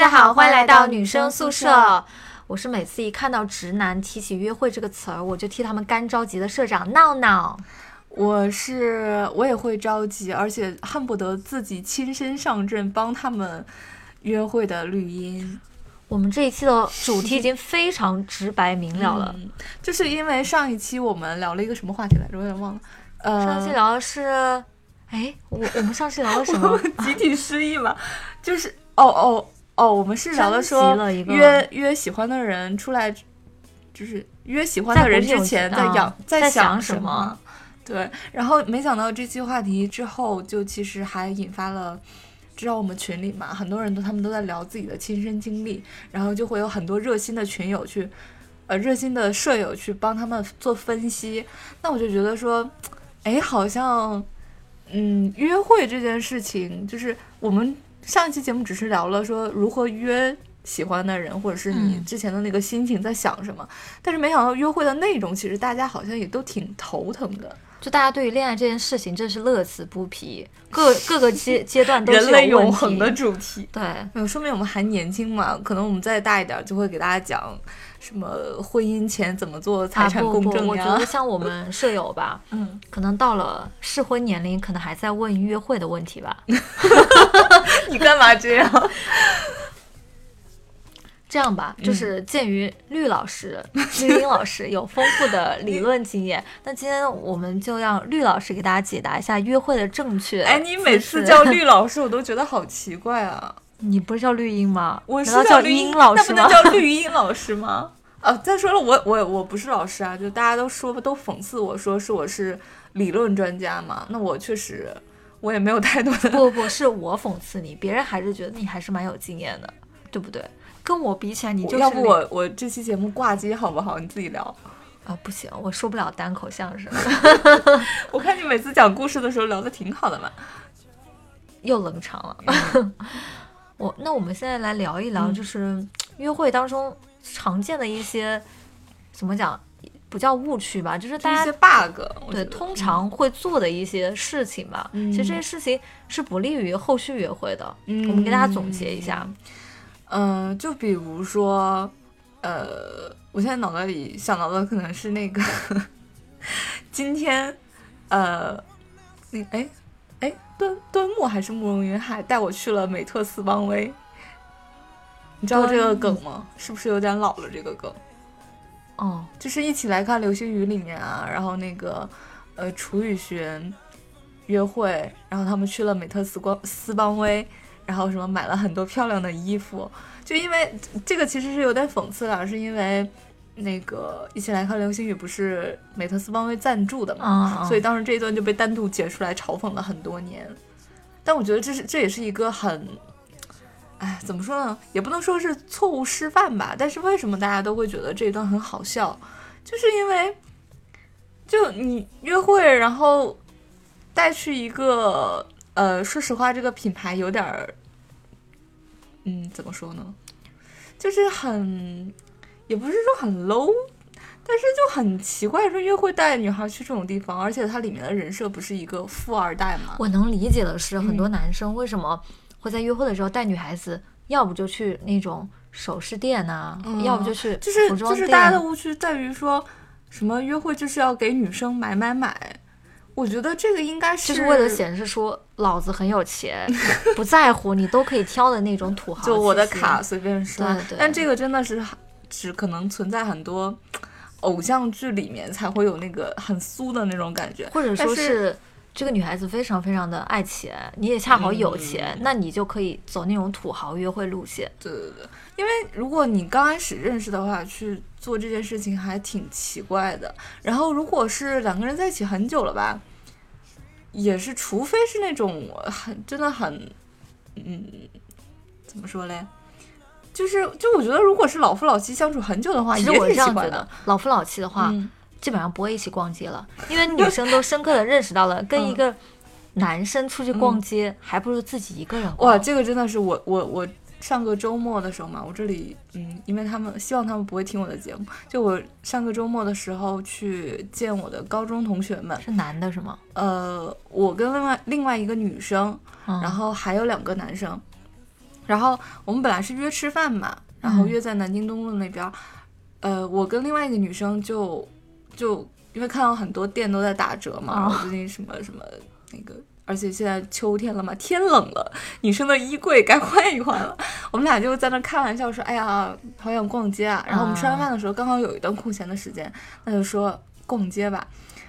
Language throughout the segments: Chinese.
家好，欢迎来到女生宿舍。我是每次一看到直男提起约会这个词儿，我就替他们干着急的社长闹闹。我是我也会着急，而且恨不得自己亲身上阵帮他们约会的绿茵。我们这一期的主题已经非常直白明了了，就是因为上一期我们聊了一个什么话题来着，我有点忘了。呃，上期聊的是，哎，我我们上期聊了什么？集体失忆嘛，就是哦哦哦，我们是聊的说约约喜欢的人出来，就是约喜欢的人之前在想在想什么？对，然后没想到这期话题之后，就其实还引发了，知道我们群里嘛，很多人都他们都在聊自己的亲身经历，然后就会有很多热心的群友去，呃，热心的舍友去帮他们做分析。那我就觉得说，哎，好像，嗯，约会这件事情，就是我们上一期节目只是聊了说如何约喜欢的人，或者是你之前的那个心情在想什么，但是没想到约会的内容，其实大家好像也都挺头疼的。就大家对于恋爱这件事情真是乐此不疲，各各个阶 阶段都是人类永恒的主题。对，嗯说明我们还年轻嘛？可能我们再大一点，就会给大家讲什么婚姻前怎么做财产公证呀。我觉得像我们舍友吧，嗯，可能到了适婚年龄，可能还在问约会的问题吧。你干嘛这样？这样吧，就是鉴于绿老师、绿茵老师有丰富的理论经验，那今天我们就让绿老师给大家解答一下约会的正确。哎，你每次叫绿老师，我都觉得好奇怪啊！你不是叫绿茵吗？我是叫绿茵老师吗？那不能叫绿茵老师吗？啊，再说了，我我我不是老师啊，就大家都说都讽刺我说是我是理论专家嘛，那我确实我也没有太多的。不不，是我讽刺你，别人还是觉得你还是蛮有经验的，对不对？跟我比起来，你就要不我我这期节目挂机好不好？你自己聊啊，不行，我说不了单口相声。我看你每次讲故事的时候聊的挺好的嘛，又冷场了。我那我们现在来聊一聊，就是约会当中常见的一些怎么讲，不叫误区吧，就是大家一些 bug，对，通常会做的一些事情吧。其实这些事情是不利于后续约会的。嗯，我们给大家总结一下。嗯，就比如说，呃，我现在脑袋里想到的可能是那个，今天，呃，那哎哎，端端木还是慕容云海带我去了美特斯邦威，你知道这个梗吗？是不是有点老了？这个梗，哦，就是一起来看流星雨里面啊，然后那个呃，楚雨荨约会，然后他们去了美特斯光斯邦威。然后什么买了很多漂亮的衣服，就因为这个其实是有点讽刺的，是因为那个一起来看流星雨不是美特斯邦威赞助的嘛，所以当时这一段就被单独截出来嘲讽了很多年。但我觉得这是这也是一个很，哎，怎么说呢？也不能说是错误示范吧。但是为什么大家都会觉得这一段很好笑？就是因为就你约会，然后带去一个呃，说实话，这个品牌有点儿。嗯，怎么说呢？就是很，也不是说很 low，但是就很奇怪，说约会带女孩去这种地方，而且它里面的人设不是一个富二代嘛？我能理解的是，很多男生为什么会在约会的时候带女孩子，要不就去那种首饰店呐，要不就去就是就是大家的误区在于说什么约会就是要给女生买买买。我觉得这个应该是就是为了显示出老子很有钱，不在乎你都可以挑的那种土豪。就我的卡随便刷。对对。但这个真的是只可能存在很多偶像剧里面才会有那个很酥的那种感觉，或者说是这个女孩子非常非常的爱钱，你也恰好有钱，那你就可以走那种土豪约会路线。对对对。因为如果你刚开始认识的话，去做这件事情还挺奇怪的。然后如果是两个人在一起很久了吧？也是，除非是那种很真的很，嗯，怎么说嘞？就是，就我觉得，如果是老夫老妻相处很久的话，其实我是这样觉得。老夫老妻的话，基本上不会一起逛街了，因为女生都深刻的认识到了，跟一个男生出去逛街，还不如自己一个人。哇，这个真的是我我我。上个周末的时候嘛，我这里嗯，因为他们希望他们不会听我的节目，就我上个周末的时候去见我的高中同学们，是男的是吗？呃，我跟另外另外一个女生，然后还有两个男生，然后我们本来是约吃饭嘛，然后约在南京东路那边儿。呃，我跟另外一个女生就就因为看到很多店都在打折嘛，然后最近什么什么那个，而且现在秋天了嘛，天冷了，女生的衣柜该换一换了。我们俩就在那开玩笑说：“哎呀，好想逛街啊！”然后我们吃完饭的时候刚好有一段空闲的时间，那就说逛街吧。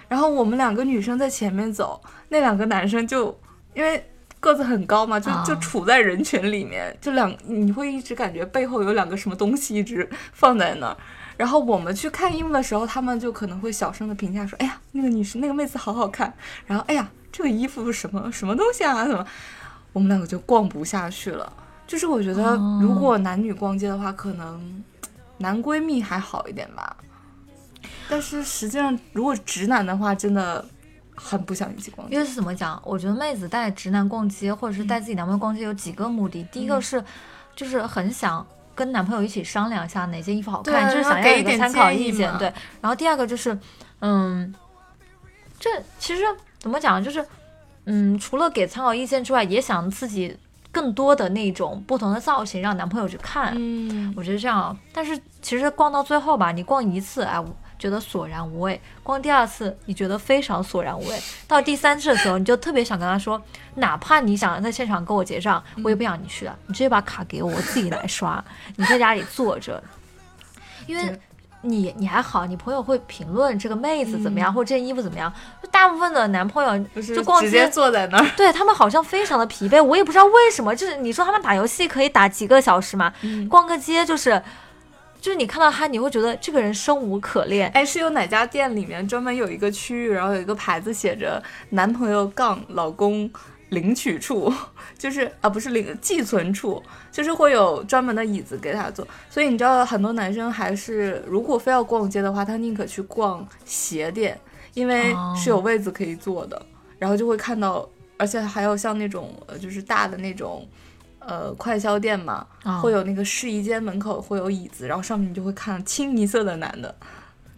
然后我们两个女生在前面走，那两个男生就因为个子很高嘛，就就处在人群里面，就两你会一直感觉背后有两个什么东西一直放在那儿。然后我们去看衣服的时候，他们就可能会小声的评价说：“哎呀，那个女生那个妹子好好看。”然后：“哎呀，这个衣服什么什么东西啊？什么？”我们两个就逛不下去了。就是我觉得，如果男女逛街的话，可能男闺蜜还好一点吧。但是实际上，如果直男的话，真的很不想一起逛街。因为是怎么讲？我觉得妹子带直男逛街，或者是带自己男朋友逛街，有几个目的。第一个是，就是很想跟男朋友一起商量一下哪件衣服好看，就是想要一个参考意见。对。然后第二个就是，嗯，这其实怎么讲？就是，嗯，除了给参考意见之外，也想自己更多的那种不同的造型让男朋友去看。嗯，我觉得这样。但是其实逛到最后吧，你逛一次，哎。觉得索然无味，逛第二次你觉得非常索然无味，到第三次的时候你就特别想跟他说，哪怕你想在现场跟我结账，我也不想你去了，你直接把卡给我，我自己来刷，你在家里坐着，因为你你还好，你朋友会评论这个妹子怎么样，或者这件衣服怎么样，就大部分的男朋友就逛街直接坐在那儿，对他们好像非常的疲惫，我也不知道为什么，就是你说他们打游戏可以打几个小时嘛，逛个街就是。就是你看到他，你会觉得这个人生无可恋。哎，是有哪家店里面专门有一个区域，然后有一个牌子写着“男朋友杠老公领取处”，就是啊，不是领寄存处，就是会有专门的椅子给他坐。所以你知道，很多男生还是如果非要逛街的话，他宁可去逛鞋店，因为是有位子可以坐的，然后就会看到，而且还有像那种呃，就是大的那种。呃，快销店嘛，会有那个试衣间门口会有椅子，然后上面你就会看清一色的男的，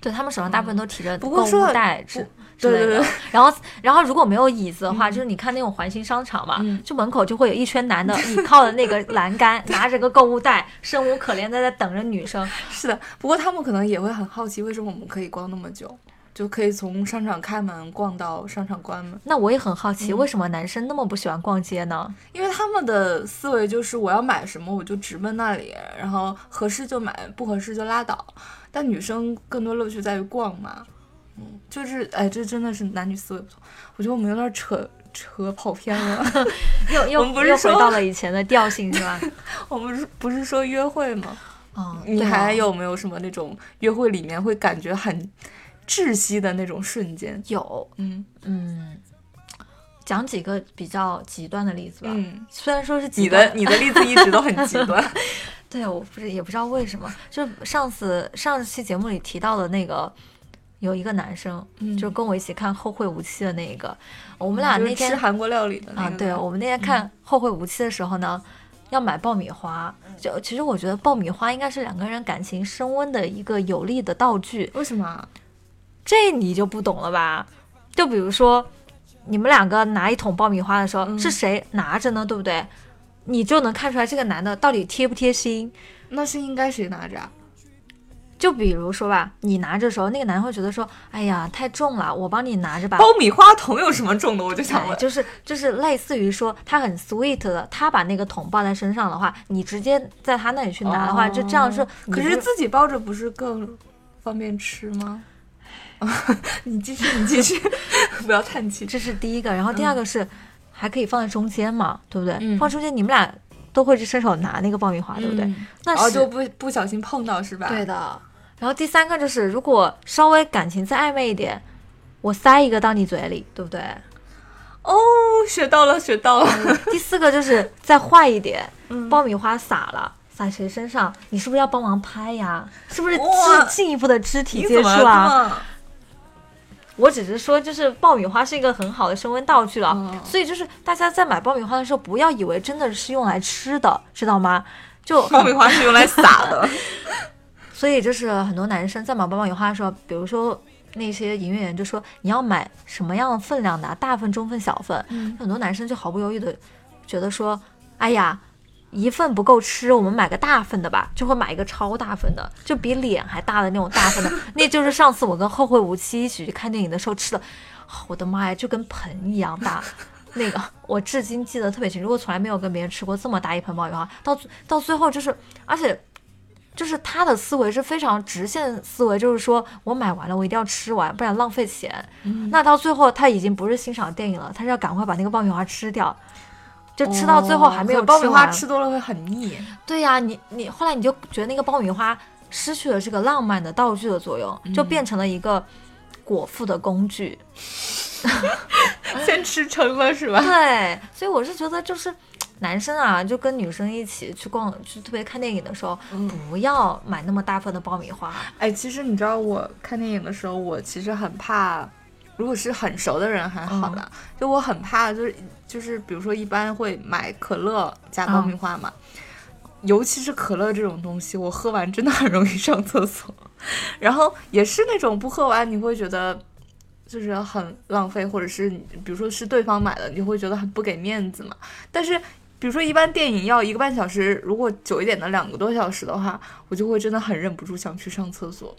对他们手上大部分都提着购物袋之之类的。然后，然后如果没有椅子的话，就是你看那种环形商场嘛，就门口就会有一圈男的 倚靠的那个栏杆，拿着个购物袋，生无可恋的在等着女生。是的，不过他们可能也会很好奇，为什么我们可以逛那么久。就可以从商场开门逛到商场关门。那我也很好奇，为什么男生那么不喜欢逛街呢？因为他们的思维就是我要买什么我就直奔那里，然后合适就买，不合适就拉倒。但女生更多乐趣在于逛嘛，嗯，就是哎，这真的是男女思维不同。我觉得我们有点扯扯跑偏了，又又又回到了以前的调性是吧？我们是不是说约会吗？嗯，你还有没有什么那种约会里面会感觉很？窒息的那种瞬间。有，嗯。嗯，讲几个比较极端的例子吧。嗯，虽然说是你的你的例子一直都很极端，对，我不是也不知道为什么，就上次上期节目里提到的那个有一个男生，就跟我一起看《后会无期》的那一个，我们俩那天吃韩国料理的啊，对，我们那天看《后会无期》的时候呢，要买爆米花，就其实我觉得爆米花应该是两个人感情升温的一个有力的道具，为什么？这你就不懂了吧？就比如说，你们两个拿一桶爆米花的时候，是谁拿着呢？对不对？你就能看出来这个男的到底贴不贴心。那是应该谁拿着？就比如说吧，你拿着时候，那个男的会觉得说：“哎呀，太重了，我帮你拿着吧。”爆米花桶有什么重的？我就想问，就是就是类似于说他很 sweet 的，他把那个桶抱在身上的话，你直接在他那里去拿的话，就这样是。可是自己抱着不是更方便吃吗？你继续，你继续，不要叹气。这是第一个，然后第二个是还可以放在中间嘛，对不对？放中间，你们俩都会去伸手拿那个爆米花，对不对？那然后就不不小心碰到是吧？对的。然后第三个就是，如果稍微感情再暧昧一点，我塞一个到你嘴里，对不对？哦，学到了，学到了。第四个就是再坏一点，爆米花洒了。撒谁身上？你是不是要帮忙拍呀？是不是进进一步的肢体接触啊？我只是说，就是爆米花是一个很好的升温道具了，所以就是大家在买爆米花的时候，不要以为真的是用来吃的，知道吗？就爆米花是用来撒的。所以就是很多男生在买爆米花的时候，比如说那些营业员就说你要买什么样的分量的，大份、中份、小份。很多男生就毫不犹豫的觉得说，哎呀。一份不够吃，我们买个大份的吧，就会买一个超大份的，就比脸还大的那种大份的。那就是上次我跟后会无期一起去看电影的时候吃的，我的妈呀，就跟盆一样大。那个我至今记得特别清楚，我从来没有跟别人吃过这么大一盆爆米花。到到最后就是，而且就是他的思维是非常直线思维，就是说我买完了我一定要吃完，不然浪费钱。那到最后他已经不是欣赏电影了，他是要赶快把那个爆米花吃掉。就吃到最后还没有爆米花吃多了会很腻。对呀，你你后来你就觉得那个爆米花失去了这个浪漫的道具的作用，就变成了一个果腹的工具。先吃撑了是吧？对，所以我是觉得就是男生啊，就跟女生一起去逛，就特别看电影的时候，不要买那么大份的爆米花。哎，其实你知道我看电影的时候，我其实很怕。如果是很熟的人还好啦，就我很怕，就是就是，比如说一般会买可乐加爆米花嘛，尤其是可乐这种东西，我喝完真的很容易上厕所，然后也是那种不喝完你会觉得就是很浪费，或者是比如说是对方买的，你会觉得很不给面子嘛。但是比如说一般电影要一个半小时，如果久一点的两个多小时的话，我就会真的很忍不住想去上厕所，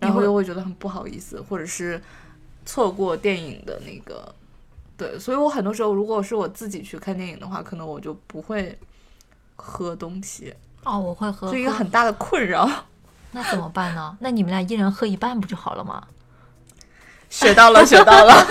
然后又会觉得很不好意思，或者是。错过电影的那个，对，所以我很多时候如果是我自己去看电影的话，可能我就不会喝东西。哦，我会喝，是一个很大的困扰。那怎么办呢？那你们俩一人喝一半不就好了吗？学到了，学到了。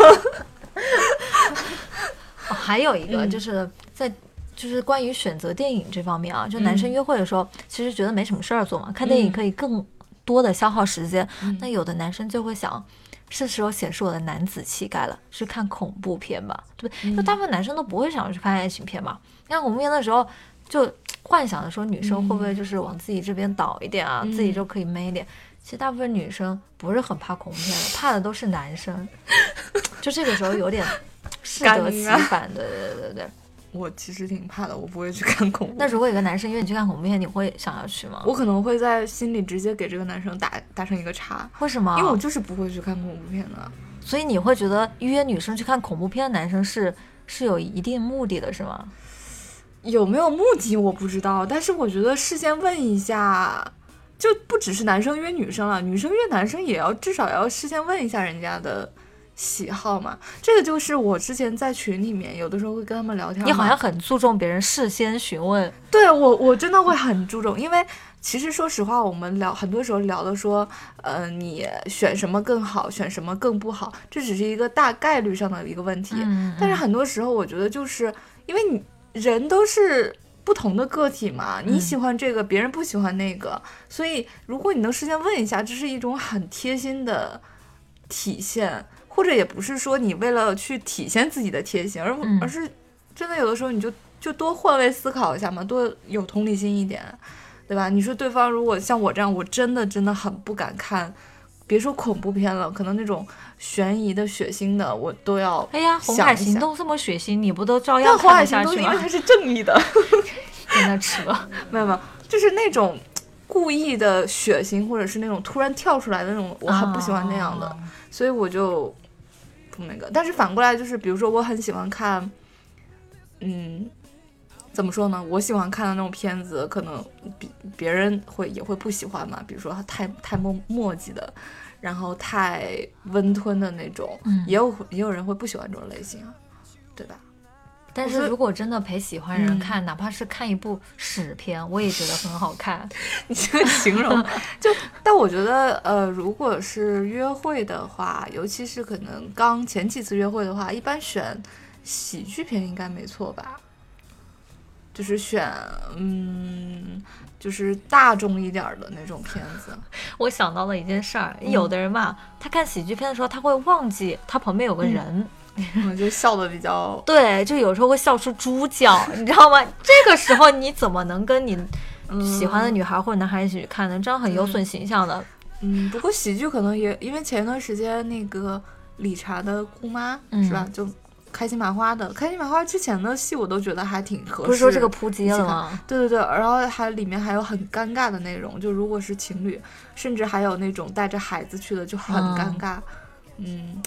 哦，还有一个就是在就是关于选择电影这方面啊，就男生约会的时候，其实觉得没什么事儿做嘛，看电影可以更多的消耗时间。那有的男生就会想。是时候显示我的男子气概了，去看恐怖片吧，对不对？就大部分男生都不会想去看爱情片嘛。看恐怖片的时候，就幻想的说女生会不会就是往自己这边倒一点啊，自己就可以 man 一点。其实大部分女生不是很怕恐怖片的，怕的都是男生。就这个时候有点适 得其反，对对对对对。我其实挺怕的，我不会去看恐怖。那如果有个男生约你去看恐怖片，你会想要去吗？我可能会在心里直接给这个男生打打成一个叉。为什么？因为我就是不会去看恐怖片的。所以你会觉得约女生去看恐怖片的男生是是有一定目的的，是吗？有没有目的我不知道，但是我觉得事先问一下，就不只是男生约女生了，女生约男生也要至少要事先问一下人家的。喜好嘛，这个就是我之前在群里面有的时候会跟他们聊天。你好像很注重别人事先询问。对我，我真的会很注重，因为其实说实话，我们聊很多时候聊的说，呃，你选什么更好，选什么更不好，这只是一个大概率上的一个问题。嗯。但是很多时候，我觉得就是因为你人都是不同的个体嘛，你喜欢这个，别人不喜欢那个，所以如果你能事先问一下，这是一种很贴心的体现。或者也不是说你为了去体现自己的贴心，而而是真的有的时候你就就多换位思考一下嘛，多有同理心一点，对吧？你说对方如果像我这样，我真的真的很不敢看，别说恐怖片了，可能那种悬疑的、血腥的，我都要。哎呀，红海行动这么血腥，你不都照样看下去吗？因为它是正义的，在那扯，没有没有，就是那种故意的血腥，或者是那种突然跳出来的那种，我很不喜欢那样的，所以我就。那个，但是反过来就是，比如说我很喜欢看，嗯，怎么说呢？我喜欢看的那种片子，可能别别人会也会不喜欢嘛。比如说太太墨墨迹的，然后太温吞的那种，也有也有人会不喜欢这种类型啊，对吧？但是如果真的陪喜欢人看，哪怕是看一部屎片，我也觉得很好看。你这个形容，就但我觉得，呃，如果是约会的话，尤其是可能刚前几次约会的话，一般选喜剧片应该没错吧？就是选，嗯，就是大众一点的那种片子。我想到了一件事儿，有的人嘛，他看喜剧片的时候，他会忘记他旁边有个人。我就笑的比较 对，就有时候会笑出猪叫，你知道吗？这个时候你怎么能跟你喜欢的女孩或者男孩一起去看呢？这样很有损形象的。嗯，不过喜剧可能也因为前一段时间那个理查的姑妈是吧？就开心麻花的开心麻花之前的戏我都觉得还挺合适。不是说这个扑街了吗？对对对，然后还里面还有很尴尬的内容，就如果是情侣，甚至还有那种带着孩子去的就很尴尬。嗯，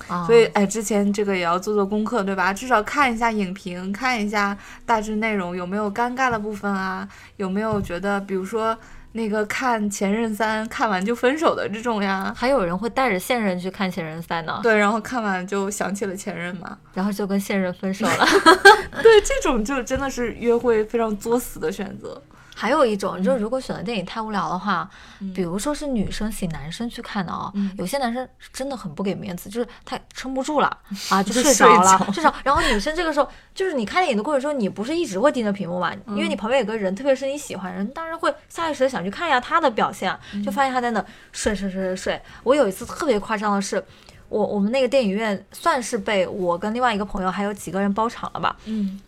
啊，所以哎，之前这个也要做做功课，对吧？至少看一下影评，看一下大致内容有没有尴尬的部分啊，有没有觉得，比如说那个看《前任三》看完就分手的这种呀。还有人会带着现任去看《前任三》呢，对，然后看完就想起了前任嘛。然后就跟现任分手了。对，这种就真的是约会非常作死的选择。还有一种就是，如果选的电影太无聊的话，嗯比如说是女生请男生去看的啊、嗯有些男生是真的很不给面子，就是他撑不住了 啊，就就睡着了，睡着。然后女生这个时候，就是你看电影的过程中，你不是一直会盯着屏幕嘛？因为你旁边有个人，特别是你喜欢的人，当然会下意识的想去看一下他的表现，就发现他在那睡睡睡睡睡。我有一次特别夸张的是。我我们那个电影院算是被我跟另外一个朋友还有几个人包场了吧，嗯，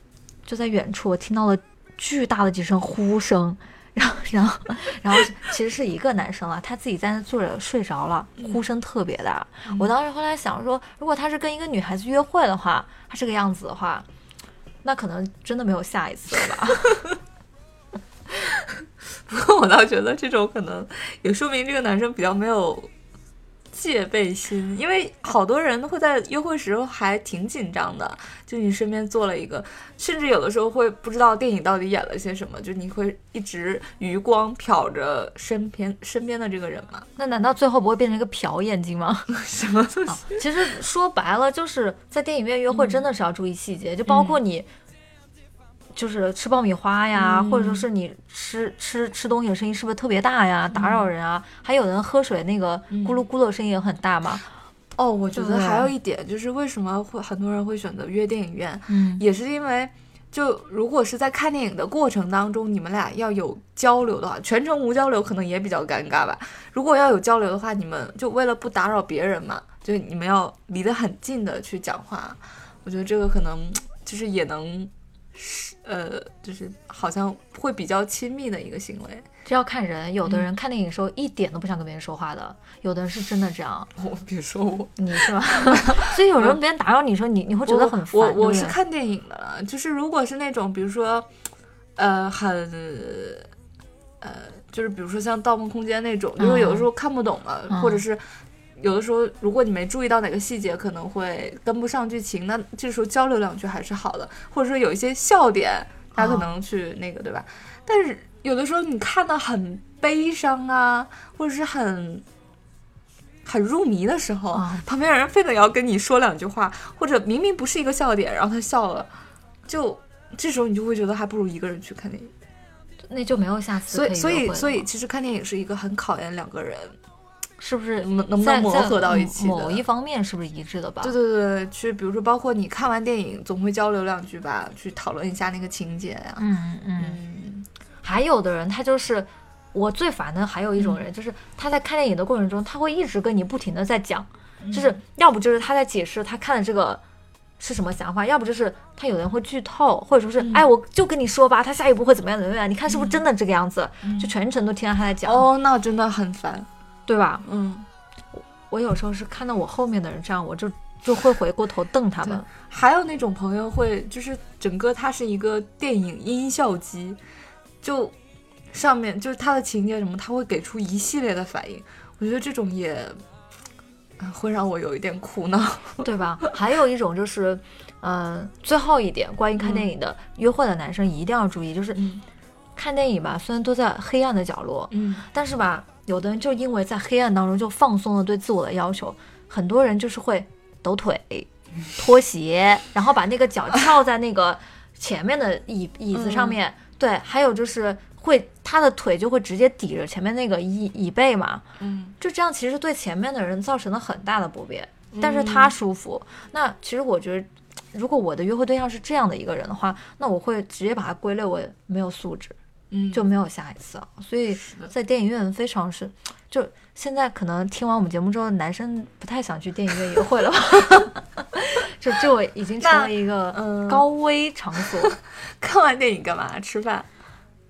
就在远处，我听到了巨大的几声呼声，然后，然后，然后其实是一个男生啊，他自己在那坐着睡着了，呼声特别大。我当时后来想说，如果他是跟一个女孩子约会的话，他这个样子的话，那可能真的没有下一次了吧？不过我倒觉得这种可能也说明这个男生比较没有戒备心，因为好多人会在约会时候还挺紧张的，就你身边坐了一个，甚至有的时候会不知道电影到底演了些什么，就你会一直余光瞟着身边身边的这个人嘛？那难道最后不会变成一个瞟眼睛吗？什么东啊西？其实说白了，就是在电影院约会真的是要注意细节，就包括你。就是吃爆米花呀，嗯或者说是你吃吃吃东西的声音是不是特别大呀，打扰人啊？还有人喝水那个咕噜咕噜的声音也很大嘛。哦，我觉得还有一点就是为什么会很多人会选择约电影院，嗯也是因为，就如果是在看电影的过程当中，你们俩要有交流的话，全程无交流可能也比较尴尬吧。如果要有交流的话，你们就为了不打扰别人嘛，就你们要离得很近的去讲话。我觉得这个可能就是也能，呃，就是好像会比较亲密的一个行为。这要看人，有的人看电影的时候一点都不想跟别人说话的，有的人是真的这样。我别说我，你是吧？所以有时候别人打扰你说你你会觉得很烦。我是看电影的了，就是如果是那种比如说，呃，很呃，就是比如说像《盗梦空间》那种，就是有的时候看不懂了，嗯或者是有的时候如果你没注意到哪个细节，可能会跟不上剧情，那这时候交流两句还是好的，或者说有一些笑点，他可能去那个、对吧？但是有的时候你看到很悲伤啊，或者是很。很入迷的时候，啊旁边人非得要跟你说两句话，或者明明不是一个笑点，然后他笑了，就这时候你就会觉得还不如一个人去看电影。那就没有下次所以，所以，所以，其实看电影是一个很考验两个人是不是能能不能磨合到一起。某一方面是不是一致的吧？对对对，去比如说，包括你看完电影，总会交流两句吧，去讨论一下那个情节呀、嗯嗯。嗯还有的人他就是。我最烦的还有一种人，就是他在看电影的过程中，他会一直跟你不停的在讲，就是要不就是他在解释他看的这个是什么想法，要不就是他有人会剧透，或者说是、哎，我就跟你说吧，他下一步会怎么样怎么样，你看是不是真的这个样子？就全程都听到他在讲，哦，那真的很烦。对吧？嗯，我有时候是看到我后面的人这样，我就就会回过头瞪他们。还有那种朋友会，就是整个他是一个电影音效机，就上面就是他的情节什么，他会给出一系列的反应。我觉得这种也，呃会让我有一点苦恼。对吧？还有一种就是，嗯、最后一点关于看电影的、约会的男生一定要注意，就是嗯看电影吧，虽然都在黑暗的角落，嗯但是吧，有的人就因为在黑暗当中就放松了对自我的要求，很多人就是会抖腿、脱鞋，然后把那个脚翘在那个前面的椅椅子上面，对，还有就是会他的腿就会直接抵着前面那个椅椅背嘛，嗯，就这样其实对前面的人造成了很大的不便，但是他舒服。那其实我觉得，如果我的约会对象是这样的一个人的话，那我会直接把他归类为没有素质，嗯，就没有下一次了。所以在电影院非常是，就现在可能听完我们节目之后，男生不太想去电影院约会了吧？就这我已经成了一个嗯高危场所，看完电影干嘛？吃饭？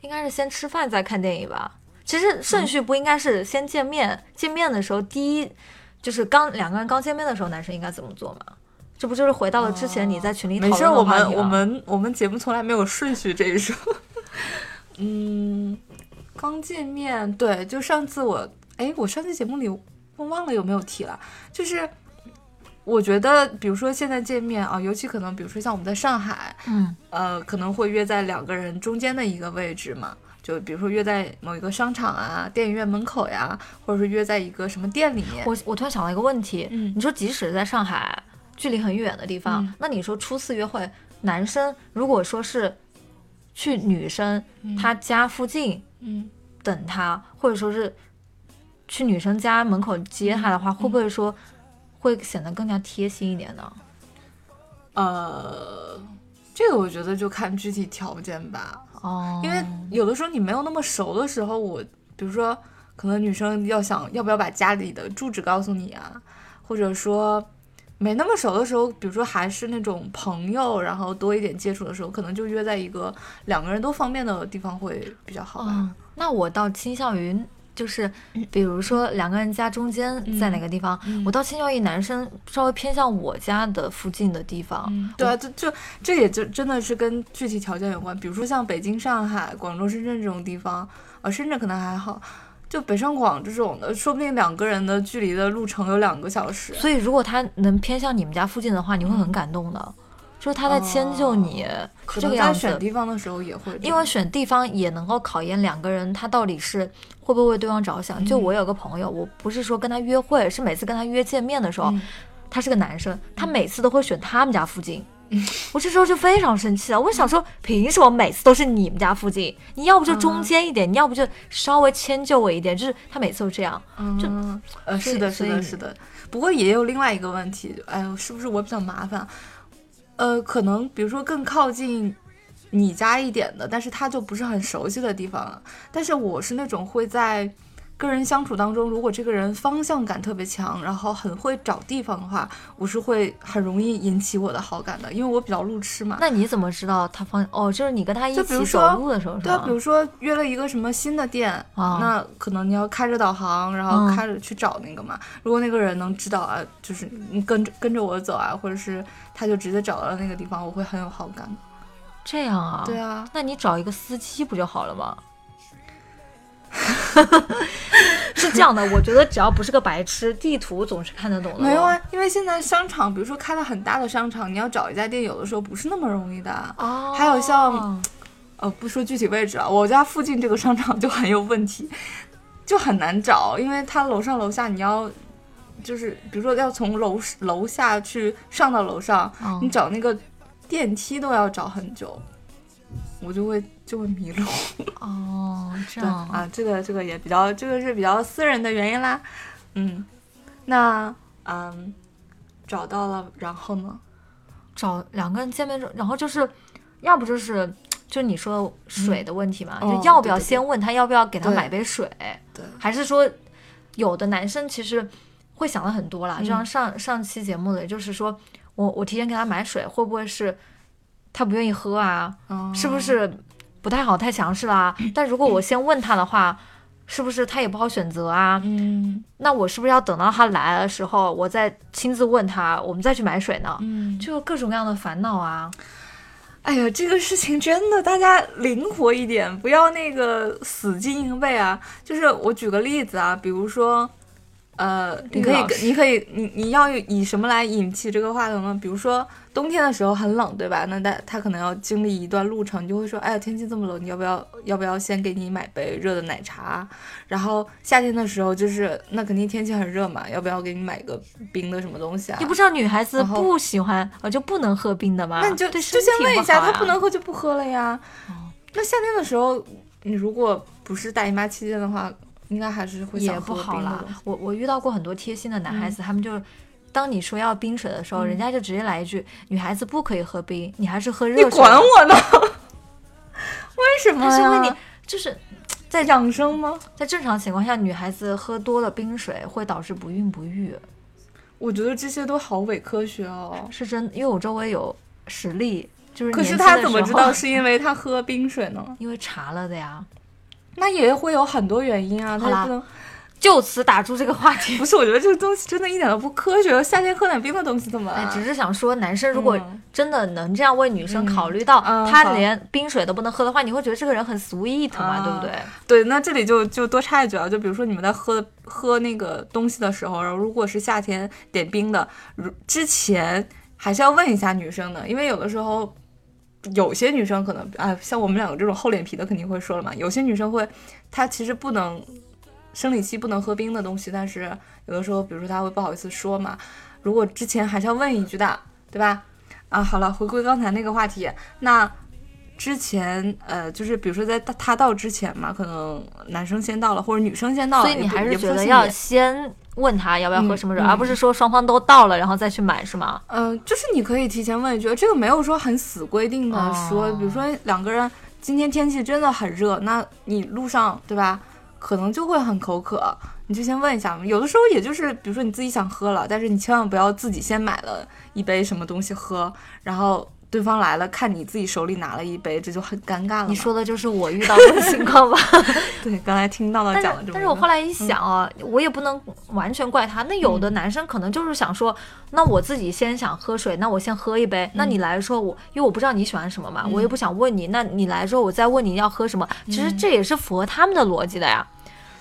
应该是先吃饭再看电影吧。其实顺序不应该是先见面，见面的时候第一就是刚两个人刚见面的时候，男生应该怎么做嘛？这不就是回到了之前你在群里讨论没事，我们我们我们节目从来没有顺序这一说。嗯，刚见面，对，就上次我，哎，我上次节目里我忘了有没有提了，就是我觉得，比如说现在见面啊，尤其可能，比如说像我们在上海，嗯。呃，可能会约在两个人中间的一个位置嘛，就比如说约在某一个商场啊、电影院门口呀，或者是约在一个什么店里面。我我突然想到一个问题，嗯。你说即使在上海，距离很远的地方，嗯。那你说初次约会，男生如果说是去女生她家附近嗯，等她，或者说是去女生家门口接她的嗯。话，会不会说会显得更加贴心一点呢？呃，这个我觉得就看具体条件吧，哦，因为有的时候你没有那么熟的时候，我比如说可能女生要想要不要把家里的住址告诉你啊，或者说没那么熟的时候，比如说还是那种朋友，然后多一点接触的时候，可能就约在一个两个人都方便的地方会比较好吧。嗯，那我倒倾向于就是，比如说两个人家中间在哪个地方，嗯我倒倾向于男生稍微偏向我家的附近的地方。嗯，对啊，这就这也就真的是跟具体条件有关。比如说像北京、上海、广州、深圳这种地方，啊，深圳可能还好，就北上广这种的，说不定两个人的距离的路程有两个小时。所以如果他能偏向你们家附近的话，你会很感动的，就是他在迁就你，哦可这个样能在选。地方的时候也会，因为选地方也能够考验两个人他到底是会不会为对方着想。就嗯我有个朋友，我不是说跟他约会，是每次跟他约见面的时候，嗯他是个男生，他每次都会选他们家附近。我这时候就非常生气了，我想说，凭什么每次都是你们家附近？你要不就中间一点，你要不就稍微迁就我一点，就是他每次都这样。嗯，呃，是的，是的，是的。不过也有另外一个问题，哎呦，是不是我比较麻烦？呃，可能比如说更靠近你家一点的，但是他就不是很熟悉的地方了。但是我是那种会在跟人相处当中，如果这个人方向感特别强，然后很会找地方的话，我是会很容易引起我的好感的，因为我比较路痴嘛。那你怎么知道他方？哦，就是你跟他一起走路的时候是对啊，比？如说约了一个什么新的店，啊那可能你要开着导航，然后嗯开着去找那个嘛。如果那个人能知道啊，就是你跟着跟着我走啊，或者是他就直接找到了那个地方，我会很有好感。这样啊？对啊，那你找一个司机不就好了吗？是这样的，我觉得只要不是个白痴，地图总是看得懂的。没有啊，因为现在商场，比如说开了很大的商场，你要找一家店，有的时候不是那么容易的。哦，还有像呃，不说具体位置啊，我家附近这个商场就很有问题，就很难找，因为它楼上楼下你要。就是比如说要从楼楼下去上到楼上，嗯你找那个电梯都要找很久，我就会就会迷路。哦，这样啊，这个这个也比较，这个是比较私人的原因啦。嗯，那嗯找到了，然后呢？找两个人见面之后，然后就是，要不就是就你说水的问题嘛，哦就要不要先问他要不要给他买杯水，对，还是说有的男生其实会想的很多啦，就像嗯上上期节目的，就是说我我提前给他买水，会不会是他不愿意喝啊？嗯是不是不太好，太强势啦？但如果我先问他的话，是不是他也不好选择啊？嗯那我是不是要等到他来的时候，我再亲自问他，我们再去买水呢？嗯，就各种各样的烦恼啊。哎呀，这个事情真的，大家灵活一点，不要那个死记硬背啊。就是我举个例子啊，比如说，呃，你可以你可以，你你要以什么来引起这个话题呢？比如说冬天的时候很冷，对吧？那他他可能要经历一段路程，你就会说，哎呀，天气这么冷，你要不要要不要先给你买杯热的奶茶？然后夏天的时候就是那肯定天气很热嘛，要不要给你买个冰的什么东西啊？你不知道女孩子不喜欢，呃，就不能喝冰的吗？那你就就先问一下，她不能喝就不喝了呀。哦那夏天的时候，你如果不是大姨妈期间的话，应该还是会也不好啦。我我遇到过很多贴心的男孩子，他们就。当你说要冰水的时候，嗯人家就直接来一句：“女孩子不可以喝冰，你还是喝热你水。”管我呢？为什么是为你，就是在养生吗？在正常情况下，女孩子喝多了冰水会导致不孕不育，我觉得这些都好伪科学哦。是真。因为我周围有实例，就是可是他怎么知道是因为他喝冰水呢？因为查了的呀？那也会有很多原因啊，他也不能。就此打住这个话题。不是，我觉得这个东西真的一点都不科学。夏天喝点冰的东西怎么了？哎，只是想说，男生如果嗯真的能这样为女生考虑到，他连冰水都不能喝的话，你会觉得这个人很 sweet 嘛，啊对不对？对，那这里就就多插一句啊，就比如说你们在喝喝那个东西的时候，然后如果是夏天点冰的，如之前还是要问一下女生的，因为有的时候有些女生可能啊，像我们两个这种厚脸皮的肯定会说了嘛，有些女生会，她其实不能生理期不能喝冰的东西，但是有的时候，比如说她会不好意思说嘛，如果之前还是要问一句的，对吧？啊，好了，回归刚才那个话题，那之前呃，就是比如说在他他到之前嘛，可能男生先到了，或者女生先到了，所以你还是觉得要先问他要不要喝什么水，嗯而不是说双方都到了然后再去买，是吗？嗯、就是你可以提前问一句，这个没有说很死规定的哦说，比如说两个人今天天气真的很热，那你路上对吧，可能就会很口渴，你就先问一下嘛。有的时候也就是，比如说你自己想喝了，但是你千万不要自己先买了一杯什么东西喝，然后对方来了看你自己手里拿了一杯，这就很尴尬了。你说的就是我遇到的情况吧？对，刚才听到了讲了这么多，是但是我后来一想啊，我也不能完全怪他。那有的嗯男生可能就是想说，那我自己先想喝水，那我先喝一杯。那你来说我，因为我不知道你喜欢什么嘛，我也不想问你。那你来说，我再问你要喝什么。其实这也是符合他们的逻辑的呀。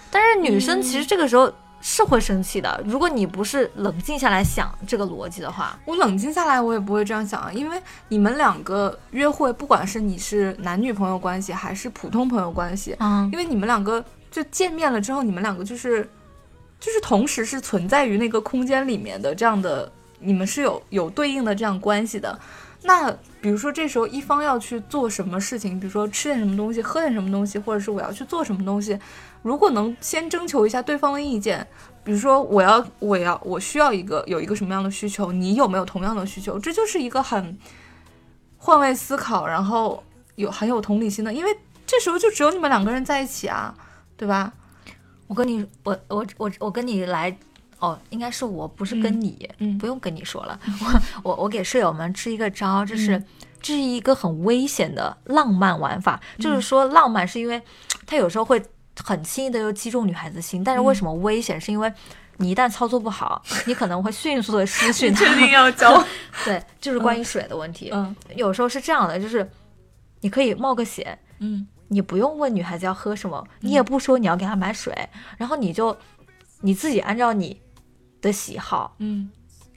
但是女生其实这个时候是会生气的，如果你不是冷静下来想这个逻辑的话。我冷静下来，我也不会这样想啊，因为你们两个约会，不管是你是男女朋友关系还是普通朋友关系，嗯因为你们两个就见面了之后，你们两个就是就是同时是存在于那个空间里面的这样的，你们是有有对应的这样关系的。那比如说这时候一方要去做什么事情，比如说吃点什么东西，喝点什么东西，或者是我要去做什么东西，如果能先征求一下对方的意见，比如说我要我要我需要一个有一个什么样的需求，你有没有同样的需求？这就是一个很换位思考，然后有很有同理心的，因为这时候就只有你们两个人在一起啊，对吧？我跟你，我我我我跟你来，哦，应该是我，不是跟你，嗯不用跟你说了，我我我给舍友们支一个招，就是、嗯这是一个很危险的浪漫玩法，就是说浪漫是因为它有时候会很轻易的就击中女孩子心，但是为什么危险？是因为你一旦操作不好，你可能会迅速的失 去它。要教？对，就是关于水的问题。嗯有时候是这样的，就是你可以冒个险，嗯你不用问女孩子要喝什么，你也不说你要给她买水，然后你就你自己按照你的喜好嗯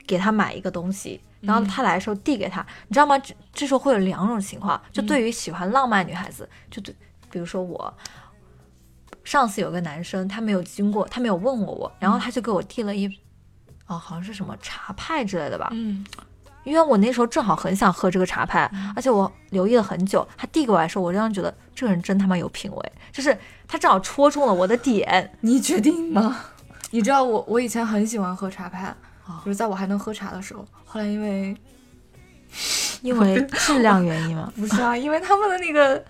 给她买一个东西，然后她来的时候递给她，你知道吗？这这时候会有两种情况，就对于喜欢浪漫女孩子，就对，比如说我。上次有个男生，他没有经过，他没有问过我，然后他就给我递了一，哦，好像是什么茶派之类的吧，嗯因为我那时候正好很想喝这个茶派，而且我留意了很久。他递给我来说，我这样觉得这个人真他妈有品味，就是他正好戳中了我的点。你决定吗？你知道我我以前很喜欢喝茶派，哦就是在我还能喝茶的时候，后来因为因为质量原因嘛。不是啊，因为他们的那个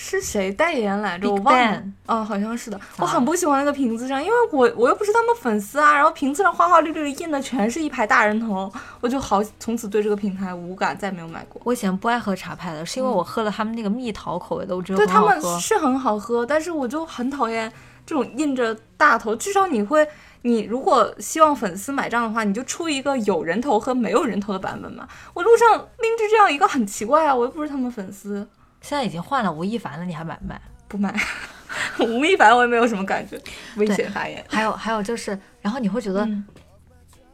是谁代言来着？我忘了。嗯，好像是的。我很不喜欢那个瓶子上，因为我我又不是他们粉丝啊。然后瓶子上花花绿绿印的全是一排大人头，我就好从此对这个品牌无感，再没有买过。我以前不爱喝茶派的，是因为我喝了他们那个蜜桃口味的，我觉得对他。们是很好喝，但是我就很讨厌这种印着大头。至少你会，你如果希望粉丝买账的话，你就出一个有人头和没有人头的版本嘛。我路上拎着这样一个很奇怪啊，我又不是他们粉丝，现在已经换了吴亦凡了，你还买不买？不买。吴亦凡我也没有什么感觉，危险发言。还有还有就是，然后你会觉得，嗯